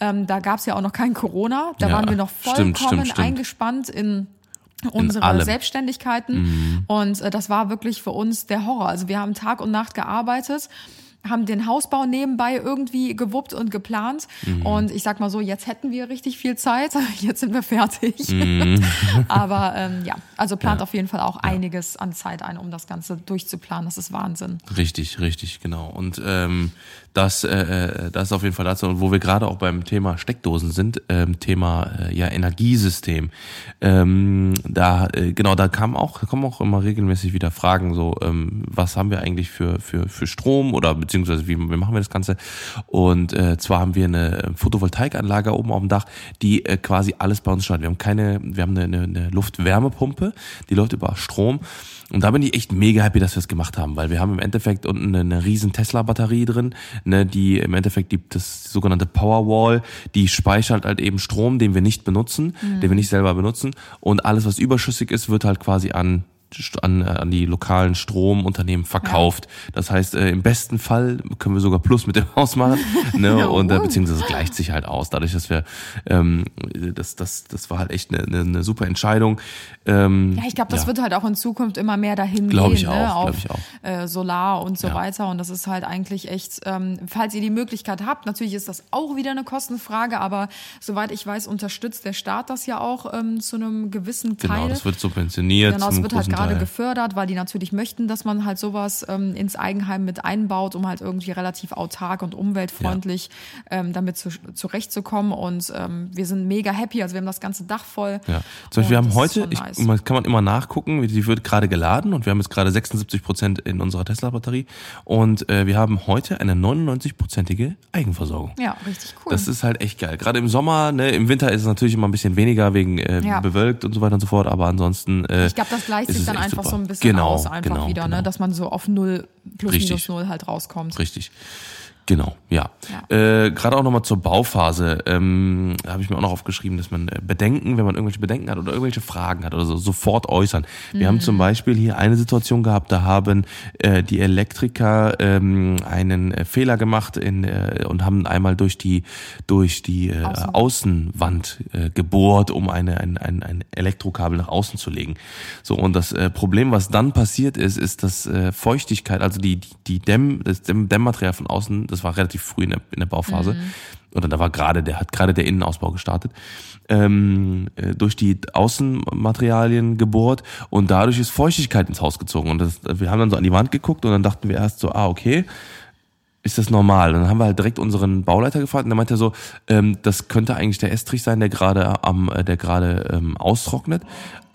Ähm, da gab es ja auch noch kein Corona. Da Mhm. Ja, waren wir noch vollkommen stimmt, stimmt, stimmt. eingespannt in unsere allem. Mhm. Selbstständigkeiten. Und äh, das war wirklich für uns der Horror. Also wir haben Tag und Nacht gearbeitet haben den Hausbau nebenbei irgendwie gewuppt und geplant. Mhm. Und ich sag mal so, jetzt hätten wir richtig viel Zeit. Jetzt sind wir fertig. Mhm. Aber ähm, ja, also plant auf jeden Fall auch einiges an Zeit ein, um das Ganze durchzuplanen. Das ist Wahnsinn. Richtig, richtig, genau. Und ähm, das, äh, äh, das ist auf jeden Fall dazu, und wo wir gerade auch beim Thema Steckdosen sind, ähm, Thema äh, ja Energiesystem. Ähm, da äh, genau, da kam auch, kommen auch immer regelmäßig wieder Fragen, so ähm, was haben wir eigentlich für für für Strom oder beziehungsweise wie, wie machen wir das Ganze? Und äh, zwar haben wir eine Photovoltaikanlage oben auf dem Dach, die äh, quasi alles bei uns steuert. Wir haben keine, wir haben eine, eine, eine Luftwärmepumpe, die läuft über Strom. Und da bin ich echt mega happy, dass wir es gemacht haben, weil wir haben im Endeffekt unten eine, eine riesen Tesla-Batterie drin, ne, die im Endeffekt die, das sogenannte Powerwall, die speichert halt eben Strom, den wir nicht benutzen, den wir nicht selber benutzen. Und alles, was überschüssig ist, wird halt quasi an an, an die lokalen Stromunternehmen verkauft. Das heißt, äh, im besten Fall können wir sogar Plus mit dem Haus machen. Ne? Ja, und äh, beziehungsweise es gleicht sich halt aus, dadurch, dass wir ähm, das, das, das war halt echt eine, eine, eine super Entscheidung. Ähm, Ja, ich glaube, das wird halt auch in Zukunft immer mehr dahin Glaub gehen, ich ne? auch, glaub auf ich auch. Äh, Solar und so Ja. weiter. Und das ist halt eigentlich echt, ähm, falls ihr die Möglichkeit habt, natürlich ist das auch wieder eine Kostenfrage, aber soweit ich weiß, unterstützt der Staat das ja auch ähm, zu einem gewissen Teil. Genau, das wird subventioniert Genau, es wird halt großen gerade gefördert, weil die natürlich möchten, dass man halt sowas ähm, ins Eigenheim mit einbaut, um halt irgendwie relativ autark und umweltfreundlich ähm, damit zu, zurechtzukommen. Und ähm, wir sind mega happy. Also wir haben das ganze Dach voll. Ja. Zum Beispiel, wir haben heute, ich, nice. man- kann man immer nachgucken, die wird gerade geladen und wir haben jetzt gerade 76 Prozent in unserer Tesla-Batterie und äh, wir haben heute eine 99-prozentige Eigenversorgung. Ja, richtig cool. Das ist halt echt geil. Gerade im Sommer, ne, im Winter ist es natürlich immer ein bisschen weniger wegen äh, Ja. bewölkt und so weiter und so fort, aber ansonsten. Äh, ich glaube, das gleicht sich dann echt einfach super. so ein bisschen genau, aus, einfach genau, wieder, genau. ne? dass man so auf null plus Richtig. minus null halt rauskommt. Richtig. Genau, ja. Äh, Gerade auch nochmal zur Bauphase ähm, habe ich mir auch noch aufgeschrieben, dass man äh, Bedenken, wenn man irgendwelche Bedenken hat oder irgendwelche Fragen hat oder so, sofort äußern. Wir haben zum Beispiel hier eine Situation gehabt, da haben äh, die Elektriker ähm, einen äh, Fehler gemacht in, äh, und haben einmal durch die durch die äh, Außen. Außenwand äh, gebohrt, um eine, ein, ein, ein Elektrokabel nach außen zu legen. So und das äh, Problem, was dann passiert ist, ist, dass äh, Feuchtigkeit, also die die, die Dämm, das Dämm, Dämmmaterial von außen, das war relativ früh in der, in der Bauphase. Oder da war gerade, der hat gerade der Innenausbau gestartet, ähm, äh, durch die Außenmaterialien gebohrt und dadurch ist Feuchtigkeit ins Haus gezogen. Und das, wir haben dann so an die Wand geguckt und dann dachten wir erst so, ah, okay, ist das normal? Und dann haben wir halt direkt unseren Bauleiter gefragt und der meinte so, ähm, das könnte eigentlich der Estrich sein, der gerade am, äh, der gerade ähm, austrocknet,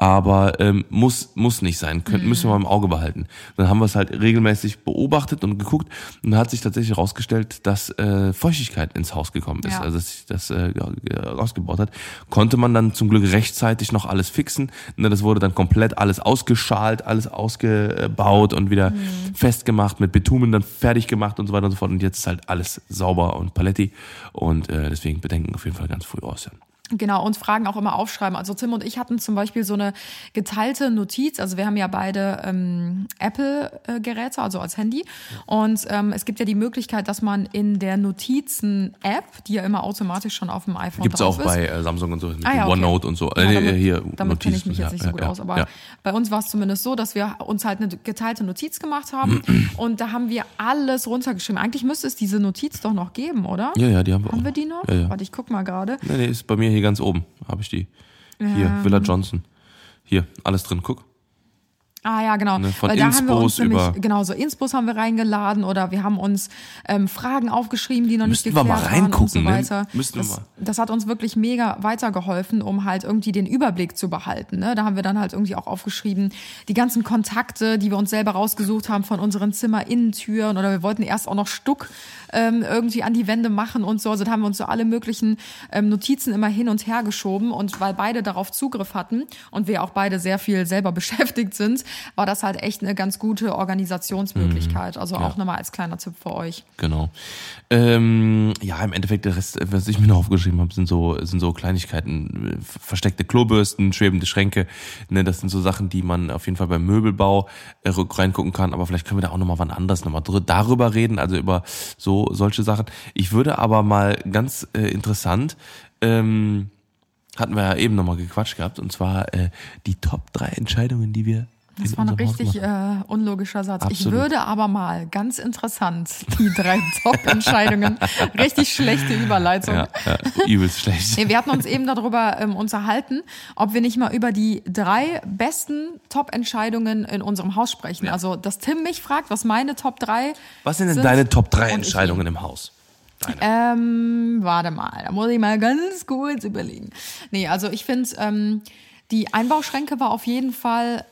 aber ähm, muss muss nicht sein, Könnt, müssen wir mal im Auge behalten. Dann haben wir es halt regelmäßig beobachtet und geguckt und dann hat sich tatsächlich herausgestellt, dass äh, Feuchtigkeit ins Haus gekommen ist, Ja. also dass sich das äh, rausgebaut hat. Konnte man dann zum Glück rechtzeitig noch alles fixen. Ne, das wurde dann komplett alles ausgeschalt, alles ausgebaut und wieder festgemacht, mit Bitumen dann fertig gemacht und so weiter und so fort. Und jetzt ist halt alles sauber und paletti. Und äh, deswegen Bedenken auf jeden Fall ganz früh äußern. Genau, und Fragen auch immer aufschreiben. Also Tim und ich hatten zum Beispiel so eine geteilte Notiz. Also wir haben ja beide ähm, Apple-Geräte, also als Handy. Und ähm, es gibt ja die Möglichkeit, dass man in der Notizen-App, die ja immer automatisch schon auf dem iPhone Gibt's drauf auch ist, bei äh, Samsung und so, mit Ah, ja, okay. OneNote und so. Ja, Äh, damit hier, damit kenne ich mich jetzt nicht so gut aus, aber bei uns war es zumindest so, dass wir uns halt eine geteilte Notiz gemacht haben und da haben wir alles runtergeschrieben. Eigentlich müsste es diese Notiz doch noch geben, oder? Ja, ja, die haben wir auch. Haben wir die noch? Warte, ich guck mal gerade. Nee, nee, ist bei mir hier ganz oben, habe ich die. Hier, Villa Johnson. Hier, alles drin, guck. Ah ja, genau. Ne, von Weil da haben wir uns Inspos nämlich, über- genau, so Inspos haben wir reingeladen oder wir haben uns ähm, Fragen aufgeschrieben, die noch Müssten nicht wir geklärt mal waren und so reingucken, ne? weiter. Müssten wir das, mal. das hat uns wirklich mega weitergeholfen, um halt irgendwie den Überblick zu behalten. Ne? Da haben wir dann halt irgendwie auch aufgeschrieben, die ganzen Kontakte, die wir uns selber rausgesucht haben von unseren Zimmerinnentüren oder wir wollten erst auch noch Stuck ähm, irgendwie an die Wände machen und so. Also da haben wir uns so alle möglichen ähm, Notizen immer hin und her geschoben und weil beide darauf Zugriff hatten und wir auch beide sehr viel selber beschäftigt sind, war das halt echt eine ganz gute Organisationsmöglichkeit. Also auch nochmal als kleiner Tipp für euch. Genau. Ähm, ja, im Endeffekt, der Rest, was ich mir noch aufgeschrieben habe, sind so, sind so Kleinigkeiten, äh, versteckte Klobürsten, schwebende Schränke. Ne, das sind so Sachen, die man auf jeden Fall beim Möbelbau äh, reingucken kann. Aber vielleicht können wir da auch nochmal wann anders nochmal darüber reden, also über so solche Sachen. Ich würde aber mal ganz äh, interessant, ähm, hatten wir ja eben nochmal gequatscht gehabt, und zwar äh, die Top drei Entscheidungen, die wir Das war ein richtig äh, unlogischer Satz. Ich Absolut. würde aber mal, ganz interessant, die drei Top-Entscheidungen, richtig schlechte Überleitung. Ja, ja, übelst schlecht. Nee, wir hatten uns eben darüber ähm, unterhalten, ob wir nicht mal über die drei besten Top-Entscheidungen in unserem Haus sprechen. Also, dass Tim mich fragt, was meine Top 3 Was sind denn sind deine Top 3 und ich Entscheidungen im Haus? Ähm, warte mal, da muss ich mal ganz kurz überlegen. Nee, also ich finde, ähm, die Einbauschränke war auf jeden Fall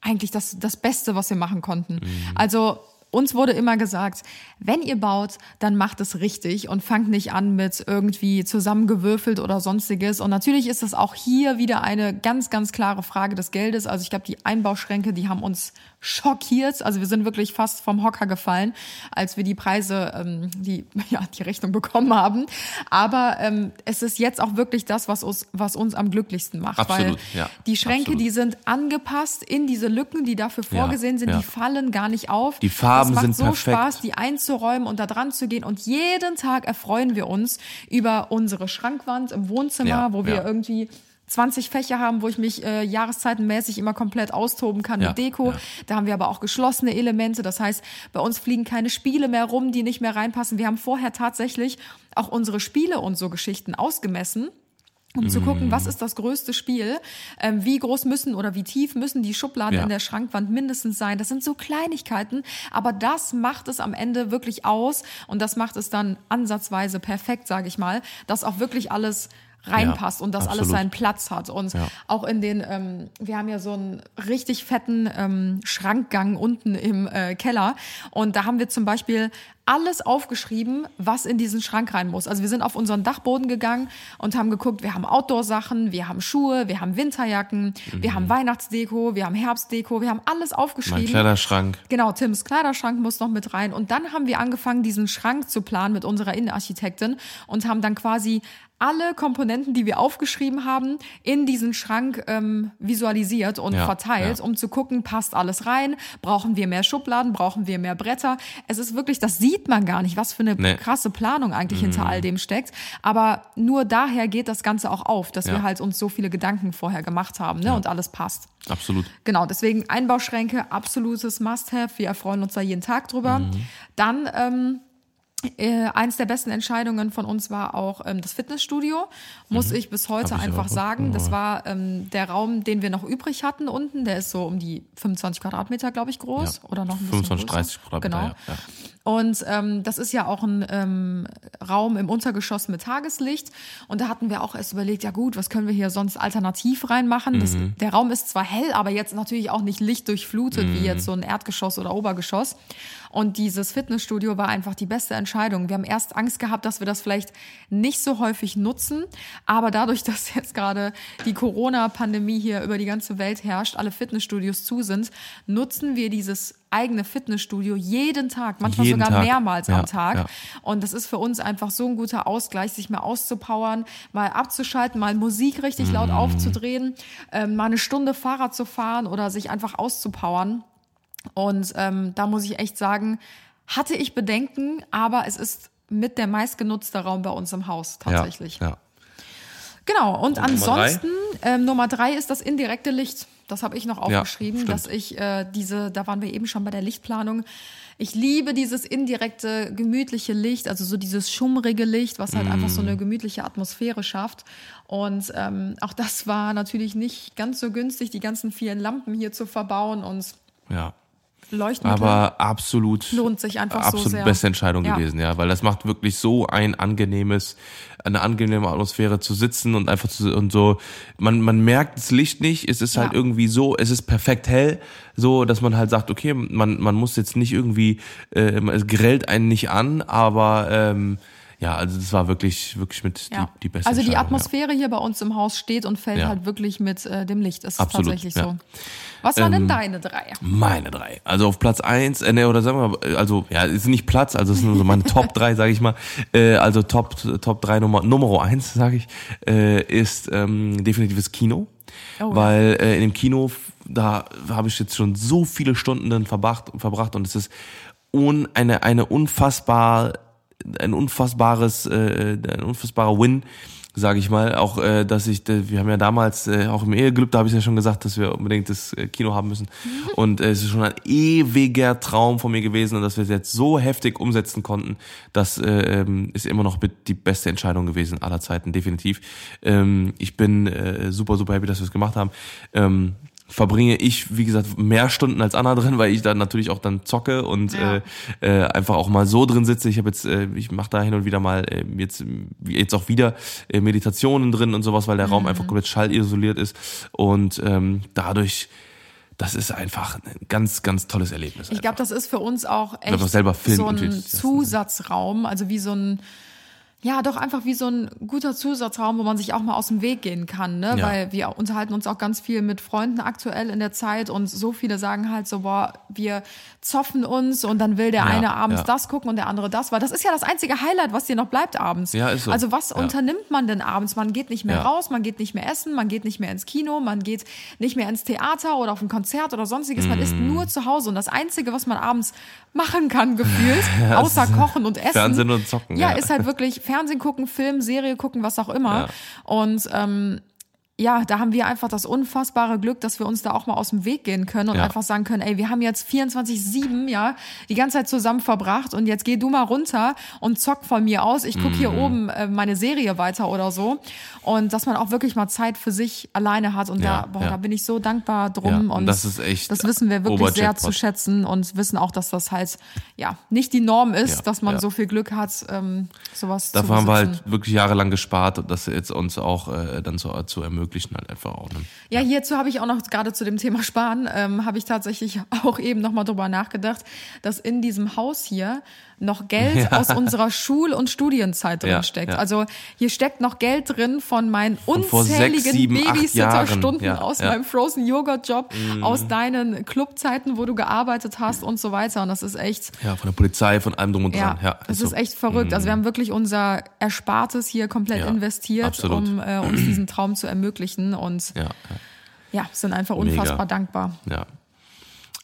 eigentlich das, das Beste, was wir machen konnten. Also uns wurde immer gesagt, wenn ihr baut, dann macht es richtig und fangt nicht an mit irgendwie zusammengewürfelt oder sonstiges. Und natürlich ist es auch hier wieder eine ganz, ganz klare Frage des Geldes. Also ich glaube, die Einbauschränke, die haben uns schockiert. Also wir sind wirklich fast vom Hocker gefallen, als wir die Preise, ähm, die, ja, die Rechnung bekommen haben. Aber ähm, es ist jetzt auch wirklich das, was uns, was uns am glücklichsten macht. Absolut, weil ja, die Schränke, absolut. die sind angepasst in diese Lücken, die dafür Ja, vorgesehen sind, ja. die fallen gar nicht auf. Die Farben das macht sind so perfekt. Spaß, die einzuräumen und da dran zu gehen. Und jeden Tag erfreuen wir uns über unsere Schrankwand im Wohnzimmer, Ja, wo wir ja. irgendwie 20 Fächer haben, wo ich mich äh, jahreszeitenmäßig immer komplett austoben kann Ja, mit Deko. ja. Da haben wir aber auch geschlossene Elemente. Das heißt, bei uns fliegen keine Spiele mehr rum, die nicht mehr reinpassen. Wir haben vorher tatsächlich auch unsere Spiele und so Geschichten ausgemessen um zu gucken, was ist das größte Spiel, ähm, wie groß müssen oder wie tief müssen die Schubladen Ja. in der Schrankwand mindestens sein. Das sind so Kleinigkeiten, aber das macht es am Ende wirklich aus und das macht es dann ansatzweise perfekt, sage ich mal, dass auch wirklich alles reinpasst Ja, und dass alles absolut. seinen Platz hat. Und Ja. auch in den, ähm, wir haben ja so einen richtig fetten ähm, Schrankgang unten im äh, Keller und da haben wir zum Beispiel alles aufgeschrieben, was in diesen Schrank rein muss. Also wir sind auf unseren Dachboden gegangen und haben geguckt, wir haben Outdoor-Sachen, wir haben Schuhe, wir haben Winterjacken, wir haben Weihnachtsdeko, wir haben Herbstdeko, wir haben alles Mhm. Mein aufgeschrieben. Kleiderschrank. Genau, Tims Kleiderschrank muss noch mit rein. Und dann haben wir angefangen, diesen Schrank zu planen mit unserer Innenarchitektin und haben dann quasi alle Komponenten, die wir aufgeschrieben haben, in diesen Schrank ähm, visualisiert und Ja, verteilt, ja. um zu gucken, passt alles rein, brauchen wir mehr Schubladen, brauchen wir mehr Bretter. Es ist wirklich, das sieht man gar nicht, was für eine Nee. krasse Planung eigentlich hinter all dem steckt. Aber nur daher geht das Ganze auch auf, dass Ja. wir halt uns so viele Gedanken vorher gemacht haben ne? und alles passt. Absolut. Genau, deswegen Einbauschränke, absolutes Must-have. Wir erfreuen uns da jeden Tag drüber. Mhm. Dann ähm, äh, eins der besten Entscheidungen von uns war auch ähm, das Fitnessstudio. Muss ich bis heute Mhm. Ich einfach auch. sagen. Das war ähm, der Raum, den wir noch übrig hatten unten. Der ist so um die 25 Quadratmeter, glaube ich, groß. Ja. Oder noch ein bisschen 25, größer. 30 Quadratmeter, Genau. ja, ja. Und ähm, das ist ja auch ein ähm, Raum im Untergeschoss mit Tageslicht. Und da hatten wir auch erst überlegt, ja gut, was können wir hier sonst alternativ reinmachen? Das, Mhm. der Raum ist zwar hell, aber jetzt natürlich auch nicht lichtdurchflutet Mhm. wie jetzt so ein Erdgeschoss oder Obergeschoss. Und dieses Fitnessstudio war einfach die beste Entscheidung. Wir haben erst Angst gehabt, dass wir das vielleicht nicht so häufig nutzen. Aber dadurch, dass jetzt gerade die Corona-Pandemie hier über die ganze Welt herrscht, alle Fitnessstudios zu sind, nutzen wir dieses eigene Fitnessstudio jeden Tag, manchmal Jeden sogar Tag. mehrmals Ja, am Tag. ja. Und das ist für uns einfach so ein guter Ausgleich, sich mal auszupowern, mal abzuschalten, mal Musik richtig Mhm. laut aufzudrehen, ähm, mal eine Stunde Fahrrad zu fahren oder sich einfach auszupowern. Und ähm, da muss ich echt sagen, hatte ich Bedenken, aber es ist mit der meistgenutzte Raum bei uns im Haus tatsächlich. Ja, ja. Genau, und, Nummer ansonsten, ähm, Nummer drei ist das indirekte Licht. Das habe ich noch aufgeschrieben, stimmt. dass ich äh, diese, da waren wir eben schon bei der Lichtplanung. Ich liebe dieses indirekte, gemütliche Licht, also so dieses schummrige Licht, was halt einfach so eine Mm. gemütliche Atmosphäre schafft. Und ähm, auch das war natürlich nicht ganz so günstig, die ganzen vielen Lampen hier zu verbauen und ja. Leuchtmittel. Aber absolut Lohnt sich einfach so absolut sehr. beste Entscheidung Ja. gewesen, ja, weil das macht wirklich so ein angenehmes, eine angenehme Atmosphäre zu sitzen und einfach zu und so. Man man merkt das Licht nicht, es ist halt Ja. irgendwie so, es ist perfekt hell, so dass man halt sagt, okay, man man muss jetzt nicht irgendwie, äh, es grellt einen nicht an, aber ähm, ja, also das war wirklich wirklich mit Ja. die, die beste also die Atmosphäre hier bei uns im Haus steht und fällt Ja. halt wirklich mit äh, dem Licht. Das ist Absolut, tatsächlich ja. so. Was waren Ähm, denn deine drei? Meine drei. Also auf Platz eins, äh, ne, oder sagen wir mal, also ja, ist nicht Platz, also es sind so meine Top drei, sage ich mal. Äh, also Top Top drei Nummer Nummer eins, sage ich, äh, ist ähm, definitiv das Kino. Oh, ja. weil äh, in dem Kino, da habe ich jetzt schon so viele Stunden drin verbracht, verbracht und es ist un, eine, eine unfassbar, ein unfassbares, äh, ein unfassbarer Win, sage ich mal. Auch, äh, dass ich, äh, wir haben ja damals, äh, auch im Ehegelübde habe ich ja schon gesagt, dass wir unbedingt das äh, Kino haben müssen. Und äh, es ist schon ein ewiger Traum von mir gewesen und dass wir es jetzt so heftig umsetzen konnten, das äh, ist immer noch mit die beste Entscheidung gewesen aller Zeiten, definitiv. Ähm, ich bin äh, super, super happy, dass wir es gemacht haben. Ähm, verbringe ich, wie gesagt, mehr Stunden als Anna drin, weil ich dann natürlich auch dann zocke und Ja. äh, äh, einfach auch mal so drin sitze. Ich habe jetzt, äh, ich mache da hin und wieder mal äh, jetzt jetzt auch wieder äh, Meditationen drin und sowas, weil der Raum Mhm. einfach komplett schallisoliert ist und ähm, dadurch, das ist einfach ein ganz, ganz tolles Erlebnis. Ich glaube, das ist für uns auch echt filmen so ein Zusatzraum, also wie so ein ja, doch einfach wie so ein guter Zusatzraum, wo man sich auch mal aus dem Weg gehen kann, ne? Ja. Weil wir unterhalten uns auch ganz viel mit Freunden aktuell in der Zeit und so viele sagen halt so, boah, wir zoffen uns und dann will der Ja, eine abends ja. das gucken und der andere das, weil das ist ja das einzige Highlight, was dir noch bleibt abends. Ja, ist so. Also was unternimmt man denn abends? Man geht nicht mehr raus, man geht nicht mehr essen, man geht nicht mehr ins Kino, man geht nicht mehr ins Theater oder auf ein Konzert oder sonstiges. Man ist Mm. nur zu Hause und das Einzige, was man abends machen kann, gefühlt, außer kochen und essen. Fernsehen und zocken, Ja, ja. ist halt wirklich Fernsehen gucken, Film, Serie gucken, was auch immer. Ja. Und ähm, ja, da haben wir einfach das unfassbare Glück, dass wir uns da auch mal aus dem Weg gehen können und Ja. einfach sagen können, ey, wir haben jetzt 24-7, ja, die ganze Zeit zusammen verbracht und jetzt geh du mal runter und zock von mir aus. Ich guck Mhm. hier oben äh, meine Serie weiter oder so. Und dass man auch wirklich mal Zeit für sich alleine hat. Und Ja, da, boah, ja. da bin ich so dankbar drum. Und das ist echt Das wissen wir wirklich sehr zu schätzen und wissen auch, dass das halt, ja, nicht die Norm ist, dass man so viel Glück hat, ähm, sowas Dafür zu haben wir halt wirklich jahrelang gespart und das jetzt uns auch äh, dann zu, zu ermöglichen halt einfach auch. Ne? Ja, hierzu habe ich auch noch gerade zu dem Thema Sparen, ähm, habe ich tatsächlich auch eben nochmal drüber nachgedacht, dass in diesem Haus hier noch Geld Ja. aus unserer Schul- und Studienzeit drin Ja, steckt. ja. Also hier steckt noch Geld drin von meinen vor unzähligen Babysitter-Stunden aus. Mhm. meinem Frozen Joghurt Job, aus deinen Clubzeiten, wo du gearbeitet hast und so weiter. Und das ist echt, Ja, von der Polizei, von allem drum und ja, dran. Ja, das so. ist echt verrückt. Also wir haben wirklich unser Erspartes hier komplett investiert, absolut. um äh, uns diesen Traum zu ermöglichen und Ja, sind einfach Mega. unfassbar dankbar. ja.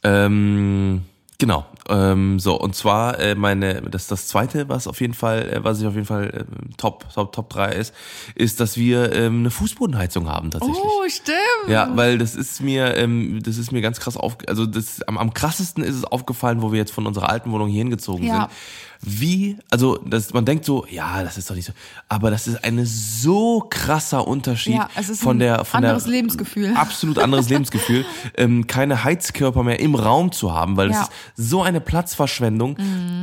Ähm, genau. Ähm, so, und zwar äh, meine, das das zweite, was auf jeden Fall, äh, was ich auf jeden Fall äh, Top, Top, Top 3 ist, ist, dass wir ähm, eine Fußbodenheizung haben tatsächlich. Oh, stimmt. Ja, weil das ist mir, ähm, das ist mir ganz krass auf, also das am, am krassesten ist es aufgefallen, wo wir jetzt von unserer alten Wohnung hier hingezogen Ja. sind. Wie, also das, man denkt so, ja, das ist doch nicht so, aber das ist ein so krasser Unterschied Ja, es ist von ein der von anderes der Lebensgefühl. absolut anderes Lebensgefühl, ähm, keine Heizkörper mehr im Raum zu haben, weil Ja. Mhm. es ist so eine Platzverschwendung,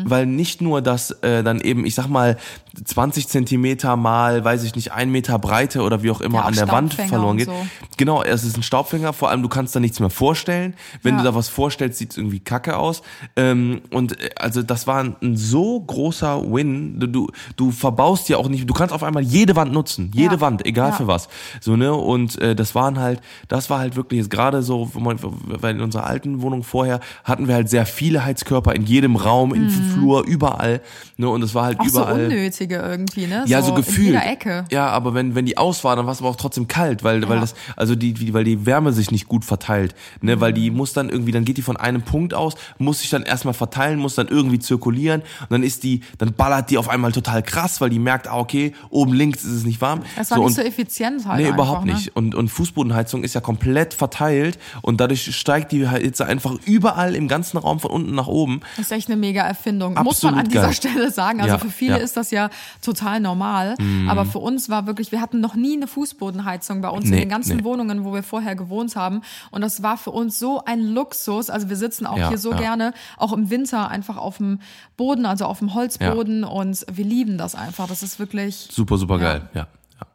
weil nicht nur das äh, dann eben, ich sag mal 20 Zentimeter mal, weiß ich nicht, ein Meter Breite oder wie auch immer Ja, auch an der Wand verloren geht. so. Genau, es ist ein Staubfänger, vor allem du kannst da nichts mehr vorstellen. Wenn du da was vorstellst, sieht es irgendwie kacke aus. Ähm, und äh, also das war ein, ein so großer Win. Du, du, du verbaust ja auch nicht, du kannst auf einmal jede Wand nutzen, jede Ja. Wand, egal Ja. für was. So, ne? Und äh, das waren halt, das war halt wirklich jetzt gerade so, weil in unserer alten Wohnung vorher hatten wir halt sehr viele Heizkörper in jedem Raum, im Flur, überall. Ne? Und es war halt Mhm. Auch so überall. unnötige irgendwie, ne? Ja, so, gefühlt. In jeder Ecke. Ja, aber wenn, wenn die aus war, dann war es aber auch trotzdem kalt, weil, weil das, also die, die, weil die Wärme sich nicht gut verteilt, ne, weil die muss dann irgendwie, dann geht die von einem Punkt aus, muss sich dann erstmal verteilen, muss dann irgendwie zirkulieren und dann ist die, dann ballert die auf einmal total krass, weil die merkt, ah, okay, oben links ist es nicht warm. Das war So, nicht und- so effizient halt. Nee, einfach, überhaupt ne? nicht. Und, und Fußbodenheizung ist ja komplett verteilt und dadurch steigt die Hitze einfach überall im ganzen Raum von unten nach oben. Das ist echt eine mega Erfindung. Muss man Absolut an dieser geil. Stelle sagen. Also Ja, für viele ja. Ist das ja total normal. Aber für uns war wirklich, wir hatten noch nie eine Fußbodenheizung bei uns in Nee, den ganzen nee. Wohnungen, wo wir vorher gewohnt haben. Und das war für uns so ein Luxus. Also wir sitzen auch Ja, hier so gerne, auch im Winter einfach auf dem Boden, also auf dem Holzboden. Und wir lieben das einfach. Das ist wirklich. Super, super Ja. geil, ja. ja.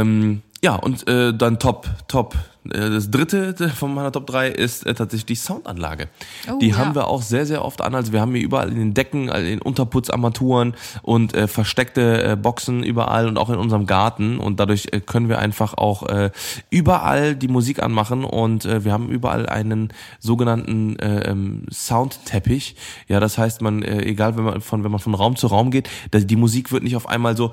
Ähm, ja, und äh, dann Top, Top. Äh, das dritte von meiner Top 3 ist äh, tatsächlich die Soundanlage. Oh, die ja. haben wir auch sehr, sehr oft an. Also wir haben hier überall in den Decken, in Unterputzarmaturen und äh, versteckte äh, Boxen überall und auch in unserem Garten. Und dadurch äh, können wir einfach auch äh, überall die Musik anmachen und äh, wir haben überall einen sogenannten äh, ähm, Soundteppich. Ja, das heißt, man, äh, egal wenn man von, wenn man von Raum zu Raum geht, die Musik wird nicht auf einmal so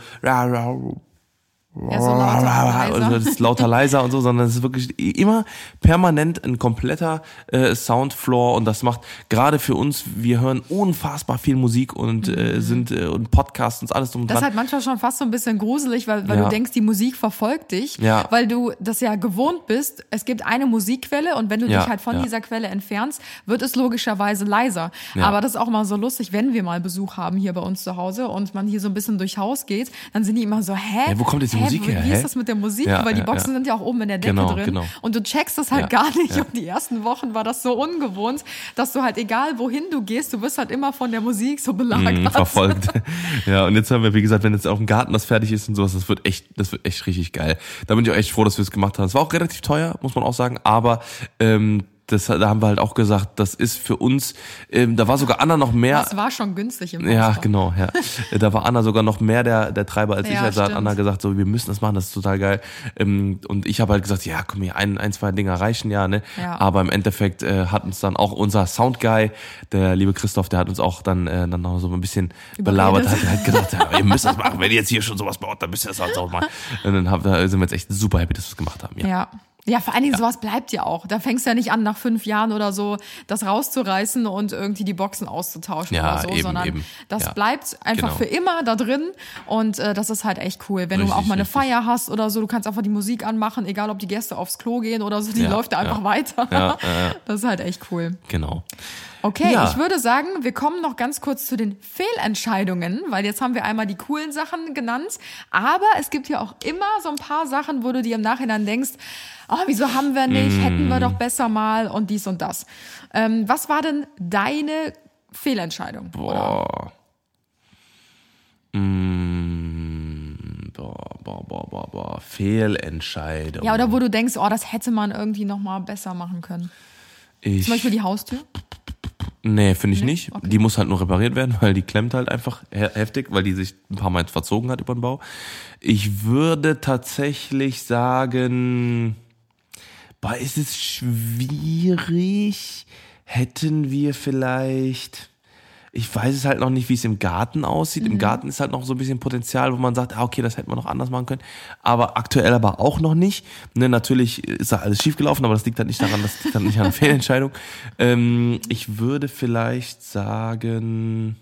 Ja, so lauter, leiser. das ist lauter leiser und so, sondern es ist wirklich immer permanent ein kompletter äh, Soundfloor und das macht gerade für uns, wir hören unfassbar viel Musik und äh, sind äh, und Podcasts und alles drum und Mhm. Das ist dran. halt manchmal schon fast so ein bisschen gruselig, weil, weil Ja. du denkst, die Musik verfolgt dich, Ja. weil du das ja gewohnt bist. Es gibt eine Musikquelle und wenn du Ja, dich halt von dieser Quelle entfernst, wird es logischerweise leiser. Aber das ist auch mal so lustig, wenn wir mal Besuch haben hier bei uns zu Hause und man hier so ein bisschen durchs Haus geht, dann sind die immer so, hä? Wo kommt jetzt die hä, Musik wie- her, Wie ist das mit der Musik? Ja, weil die Boxen ja. sind ja auch oben in der Decke Genau, drin. genau. Und du checkst das halt gar nicht. Und die ersten Wochen war das so ungewohnt, dass du halt egal wohin du gehst, du wirst halt immer von der Musik so belagert. Mhm, verfolgt. ja, und jetzt haben wir, wie gesagt, wenn jetzt auch ein Garten das fertig ist und sowas, das wird echt, das wird echt richtig geil. Da bin ich auch echt froh, dass wir es gemacht haben. Es war auch relativ teuer, muss man auch sagen, aber ähm, das, da haben wir halt auch gesagt, das ist für uns, ähm, da war sogar Anna noch mehr. Das war schon günstig im Ja, Ausbau. genau, ja. Da war Anna sogar noch mehr der, der Treiber als ich. Ja, Also hat stimmt. Anna gesagt, so, wir müssen das machen, das ist total geil. Ähm, Und ich habe halt gesagt, ja, komm hier, ein, ein, zwei Dinger reichen ja, ne? Ja. Aber im Endeffekt äh, hat uns dann auch unser Soundguy, der liebe Christoph, der hat uns auch dann, äh, dann noch so ein bisschen belabert, hat halt gedacht, ja, ihr müsst das machen, wenn ihr jetzt hier schon sowas baut, dann müsst ihr das halt auch machen. Und dann hab, da sind wir jetzt echt super happy, dass wir es gemacht haben. Ja. Ja. Ja, vor allen Dingen sowas bleibt ja auch. Da fängst du ja nicht an, nach fünf Jahren oder so das rauszureißen und irgendwie die Boxen auszutauschen Ja, oder so, eben, sondern eben. das Ja. bleibt einfach Genau. für immer da drin und äh, das ist halt echt cool. Wenn du Richtig, auch mal eine richtig. Feier hast oder so, du kannst einfach die Musik anmachen, egal ob die Gäste aufs Klo gehen oder so, die Ja, läuft da einfach ja. weiter. Ja, ja, ja. Das ist halt echt cool. Genau. Okay, Ja. ich würde sagen, wir kommen noch ganz kurz zu den Fehlentscheidungen, weil jetzt haben wir einmal die coolen Sachen genannt, aber es gibt ja auch immer so ein paar Sachen, wo du dir im Nachhinein denkst, oh, wieso haben wir nicht, hätten wir doch besser mal und dies und das. Ähm, was war denn deine Fehlentscheidung? Boah. Mm, boah, boah, boah, boah, boah. Fehlentscheidung. Ja, oder wo du denkst, oh, das hätte man irgendwie noch mal besser machen können. ich, Zum Beispiel die Haustür. Nee, finde ich nicht. Okay. Die muss halt nur repariert werden, weil die klemmt halt einfach he heftig, weil die sich ein paar Mal verzogen hat über den Bau. Ich würde tatsächlich sagen, boah, ist es schwierig? Hätten wir vielleicht, ich weiß es halt noch nicht, wie es im Garten aussieht. Mhm. Im Garten ist halt noch so ein bisschen Potenzial, wo man sagt, ah, okay, das hätten wir noch anders machen können. Aber aktuell aber auch noch nicht. Ne, natürlich ist da alles schiefgelaufen, aber das liegt halt nicht daran, das liegt halt nicht an einer Fehlentscheidung. Ähm, ich würde vielleicht sagen,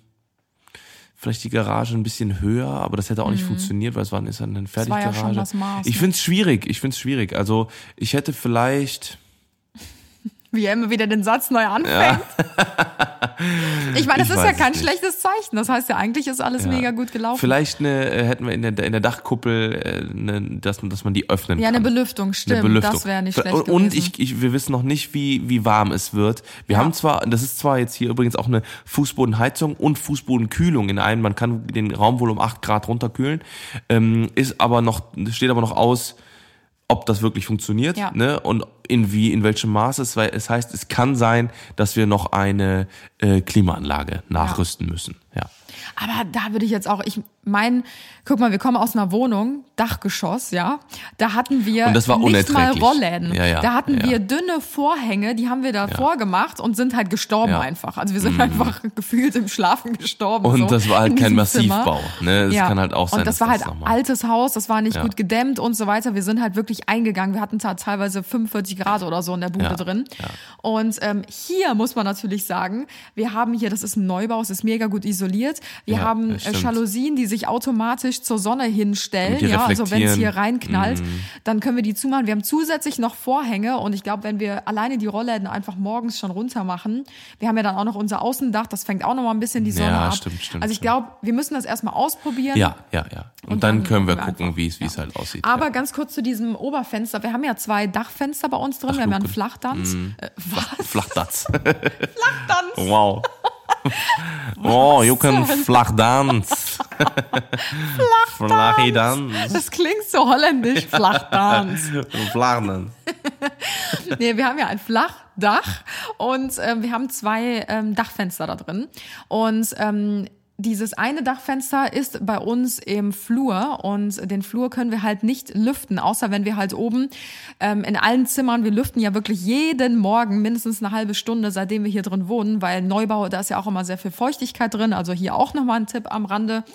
vielleicht die Garage ein bisschen höher, aber das hätte auch nicht funktioniert, weil es war, ist ja eine Mhm. war ja Fertiggarage. schon das Maß, ich ne? finde es schwierig, ich finde es schwierig. Also ich hätte vielleicht, Wie er immer wieder den Satz neu anfängt. Ich meine, das Ich ist ja kein schlechtes Zeichen. Das heißt ja, eigentlich ist alles Ja. mega gut gelaufen. Vielleicht eine, äh, hätten wir in der, in der Dachkuppel, äh, eine, dass, man- dass man die öffnen Ja, kann. eine Belüftung, stimmt. Eine Belüftung. Das wäre nicht schlecht Und, und ich, ich, wir wissen noch nicht, wie, wie warm es wird. Wir Ja. haben zwar, das ist zwar jetzt hier übrigens auch eine Fußbodenheizung und Fußbodenkühlung in einem. Man kann den Raum wohl um 8 Grad runterkühlen. Ähm, ist aber noch, steht aber noch aus, ob das wirklich funktioniert, Ja. ne? Und in wie, in welchem Maße es, weil es heißt, es kann sein, dass wir noch eine äh, Klimaanlage nachrüsten müssen. Ja. Aber da würde ich jetzt auch, ich mein, guck mal, wir kommen aus einer Wohnung, Dachgeschoss, ja. Da hatten wir Und das war nicht mal unerträglich. Rollläden. Ja, ja, da hatten ja. wir dünne Vorhänge, die haben wir da vorgemacht und sind halt gestorben Ja. Mhm. einfach. Also wir sind einfach gefühlt im Schlafen gestorben. Und so, das war halt in kein. Massivbau, ne? Es kann halt auch sein, Und das war das halt nochmal- altes Haus, das war nicht Ja. gut gedämmt und so weiter. Wir sind halt wirklich eingegangen. Wir hatten teilweise 45 Grad oder so in der Bude Ja, drin. ja. Und ähm, hier muss man natürlich sagen, wir haben hier, das ist ein Neubau, es ist mega gut isoliert. Wir Ja, haben äh. Jalousien, die sich automatisch zur Sonne hinstellen. Ja, also wenn es hier reflektieren. Mhm. reinknallt, dann können wir die zumachen. Wir haben zusätzlich noch Vorhänge und ich glaube, wenn wir alleine die Rollläden einfach morgens schon runter machen, wir haben ja dann auch noch unser Außendach, das fängt auch noch mal ein bisschen die Sonne Ja, ab. stimmt, stimmt, also ich glaube, wir müssen das erstmal ausprobieren. Ja, ja, ja. Und, Und dann, dann können wir gucken wir gucken, einfach. wie es wie es halt aussieht. Aber ganz kurz zu diesem Oberfenster. Wir haben ja zwei Dachfenster bei uns drin. wir haben ja einen Luken. Flachdanz. Äh, was? Flachdatz. Flachdanz. wow. oh, you can flachdance. Flachdance. Das klingt so holländisch. Flachdanz. Flachdance. nee, wir haben ja ein Flachdach und ähm, wir haben zwei ähm, Dachfenster da drin. Und ähm, dieses eine Dachfenster ist bei uns im Flur und den Flur können wir halt nicht lüften, außer wenn wir halt oben ähm, in allen Zimmern, wir lüften ja wirklich jeden Morgen mindestens eine halbe Stunde, seitdem wir hier drin wohnen, weil Neubau, da ist ja auch immer sehr viel Feuchtigkeit drin, also hier auch nochmal ein Tipp am Rande.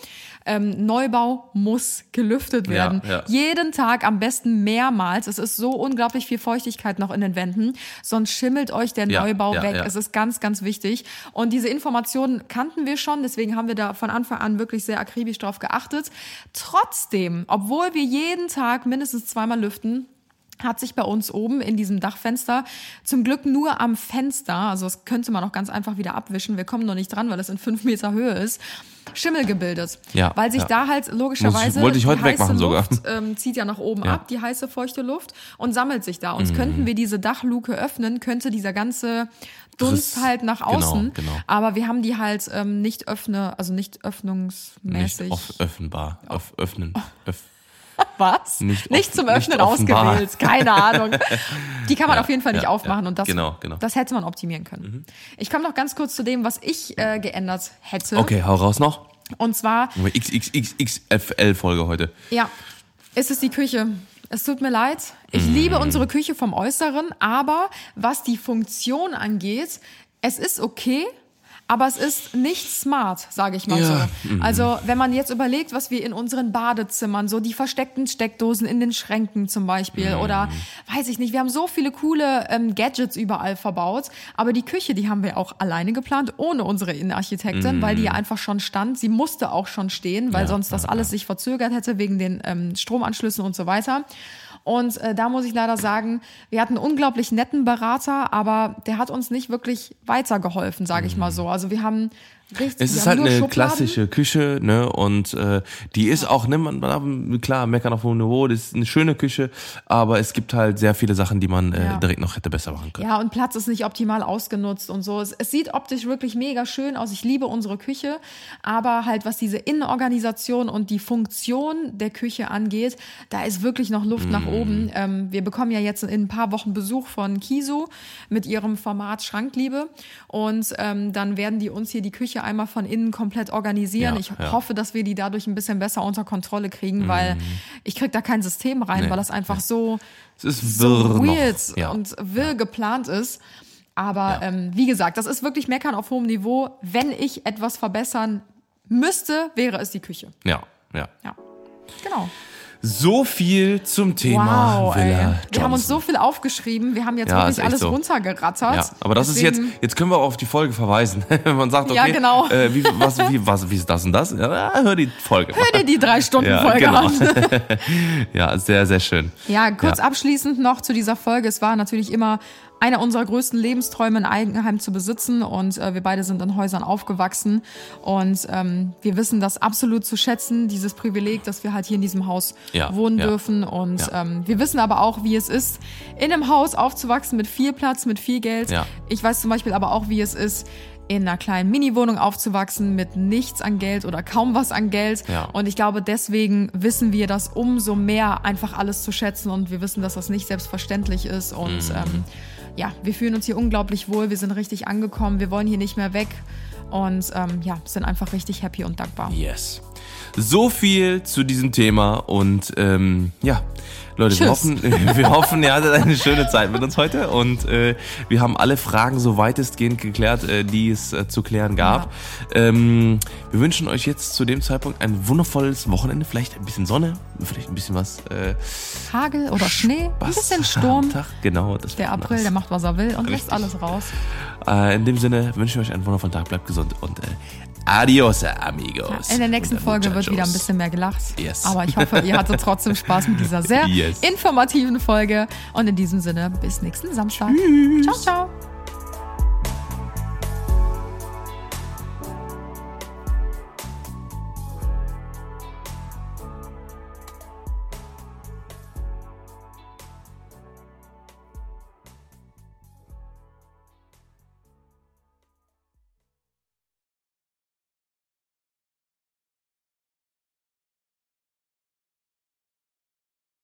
Ähm, Neubau muss gelüftet Ja, werden. ja. Jeden Tag, am besten mehrmals. Es ist so unglaublich viel Feuchtigkeit noch in den Wänden. Sonst schimmelt euch der Ja, Neubau ja, weg. ja. Es ist ganz, ganz wichtig. Und diese Informationen kannten wir schon. Deswegen haben wir da von Anfang an wirklich sehr akribisch drauf geachtet. Trotzdem, obwohl wir jeden Tag mindestens zweimal lüften, hat sich bei uns oben in diesem Dachfenster zum Glück nur am Fenster, also das könnte man auch ganz einfach wieder abwischen, wir kommen noch nicht dran, weil es in fünf Meter Höhe ist, Schimmel gebildet. Ja, weil sich ja. da halt logischerweise Muss ich- wollte ich heute die heiße wegmachen sogar. Luft ähm, zieht ja nach oben Ja. Mhm. ab, die heiße, feuchte Luft und sammelt sich da. Und könnten wir diese Dachluke öffnen, könnte dieser ganze Dunst halt nach Genau, außen. genau. Aber wir haben die halt ähm, nicht öffne, also nicht Nicht öffnungsmäßig. off offenbar. Öff, öffnen. Öff. Was? Nicht Nicht, zum nicht Öffnen offenbar. ausgewählt. Keine Ahnung. Die kann man Ja, auf jeden Fall nicht ja, aufmachen ja. und das, Genau, genau. das hätte man optimieren können. Ich komme noch ganz kurz zu dem, was ich äh, geändert hätte. Okay, hau raus noch. Und zwar, XXXXFL-Folge heute. ja, ist es die Küche. Es tut mir leid. Ich liebe unsere Küche vom Äußeren, aber was die Funktion angeht, es ist okay, aber es ist nicht smart, sage ich mal Ja, so. Also wenn man jetzt überlegt, was wir in unseren Badezimmern, so die versteckten Steckdosen in den Schränken zum Beispiel oder weiß ich nicht, wir haben so viele coole ähm, Gadgets überall verbaut, aber die Küche, die haben wir auch alleine geplant, ohne unsere Innenarchitektin, weil die ja einfach schon stand. Sie musste auch schon stehen, weil Ja, sonst das alles sich verzögert hätte wegen den ähm, Stromanschlüssen und so weiter. Und äh, da muss ich leider sagen, wir hatten einen unglaublich netten Berater, aber der hat uns nicht wirklich weitergeholfen, sage ich mal so. Also wir haben richtig. Es ist halt eine Schubladen. klassische Küche, ne? Und äh, die ist auch, ne, man, man klar, meckern auf hohem Niveau, das ist eine schöne Küche, aber es gibt halt sehr viele Sachen, die man äh, Ja. direkt noch hätte besser machen können. Ja, und Platz ist nicht optimal ausgenutzt und so. Es, es sieht optisch wirklich mega schön aus. Ich liebe unsere Küche. Aber halt, was diese Innenorganisation und die Funktion der Küche angeht, da ist wirklich noch Luft nach Mhm. oben. Ähm, wir bekommen ja jetzt in ein paar Wochen Besuch von Kisu mit ihrem Format Schrankliebe. Und ähm, dann werden die uns hier die Küche einmal von innen komplett organisieren. Ja, ich ja. Mhm. hoffe, dass wir die dadurch ein bisschen besser unter Kontrolle kriegen, weil ich krieg da kein System rein, Nee, weil das einfach so Es ist so wirr noch. weird Ja. und will geplant ist. Aber ähm, wie gesagt, das ist wirklich Meckern auf hohem Niveau. Wenn ich etwas verbessern müsste, wäre es die Küche. ja, ja. Ja, genau. So viel zum Thema Wow, Villa ey. Johnson. Wir haben uns so viel aufgeschrieben. Wir haben jetzt Ja, wirklich alles so. runtergerattert. Ja, aber das ist jetzt, Deswegen- jetzt können wir auch auf die Folge verweisen. Wenn man sagt, okay, Ja, genau. äh, wie, was, wie, was, wie ist das und das? Ja, hör die Folge. Hör dir die drei Stunden ja, Folge genau. an. ja, sehr, sehr schön. Ja, kurz abschließend noch zu dieser Folge. Es war natürlich immer einer unserer größten Lebensträume, ein Eigenheim zu besitzen. Und äh, wir beide sind in Häusern aufgewachsen. Und ähm, wir wissen das absolut zu schätzen, dieses Privileg, dass wir halt hier in diesem Haus Ja, wohnen ja. dürfen. Und Ja. ähm, wir wissen aber auch, wie es ist, in einem Haus aufzuwachsen mit viel Platz, mit viel Geld. Ich weiß zum Beispiel aber auch, wie es ist, in einer kleinen Mini-Wohnung aufzuwachsen mit nichts an Geld oder kaum was an Geld. Ja. Und ich glaube, deswegen wissen wir das umso mehr einfach alles zu schätzen und wir wissen, dass das nicht selbstverständlich ist. Und Mhm. ähm, ja, wir fühlen uns hier unglaublich wohl, wir sind richtig angekommen, wir wollen hier nicht mehr weg und ähm, ja, sind einfach richtig happy und dankbar. Yes. So viel zu diesem Thema und ähm, ja, Leute, wir hoffen, wir hoffen, ihr hattet eine schöne Zeit mit uns heute und äh, wir haben alle Fragen so weitestgehend geklärt, äh, die es äh, zu klären gab. Ähm, wir wünschen euch jetzt zu dem Zeitpunkt ein wundervolles Wochenende, vielleicht ein bisschen Sonne, vielleicht ein bisschen was. Äh, Hagel oder Schnee, ein Spaß bisschen Sturm. Tag. Genau, das Der April, nice. der macht, was er will und Richtig. lässt alles raus. Äh, in dem Sinne wünsche ich euch einen wundervollen Tag, bleibt gesund und äh, adios, amigos. In der nächsten Folge wird wieder ein muchachos. bisschen mehr gelacht. Yes. Aber ich hoffe, ihr hattet trotzdem Spaß mit dieser sehr Yes. informativen Folge. Und in diesem Sinne, bis nächsten Samstag. Ciao, ciao.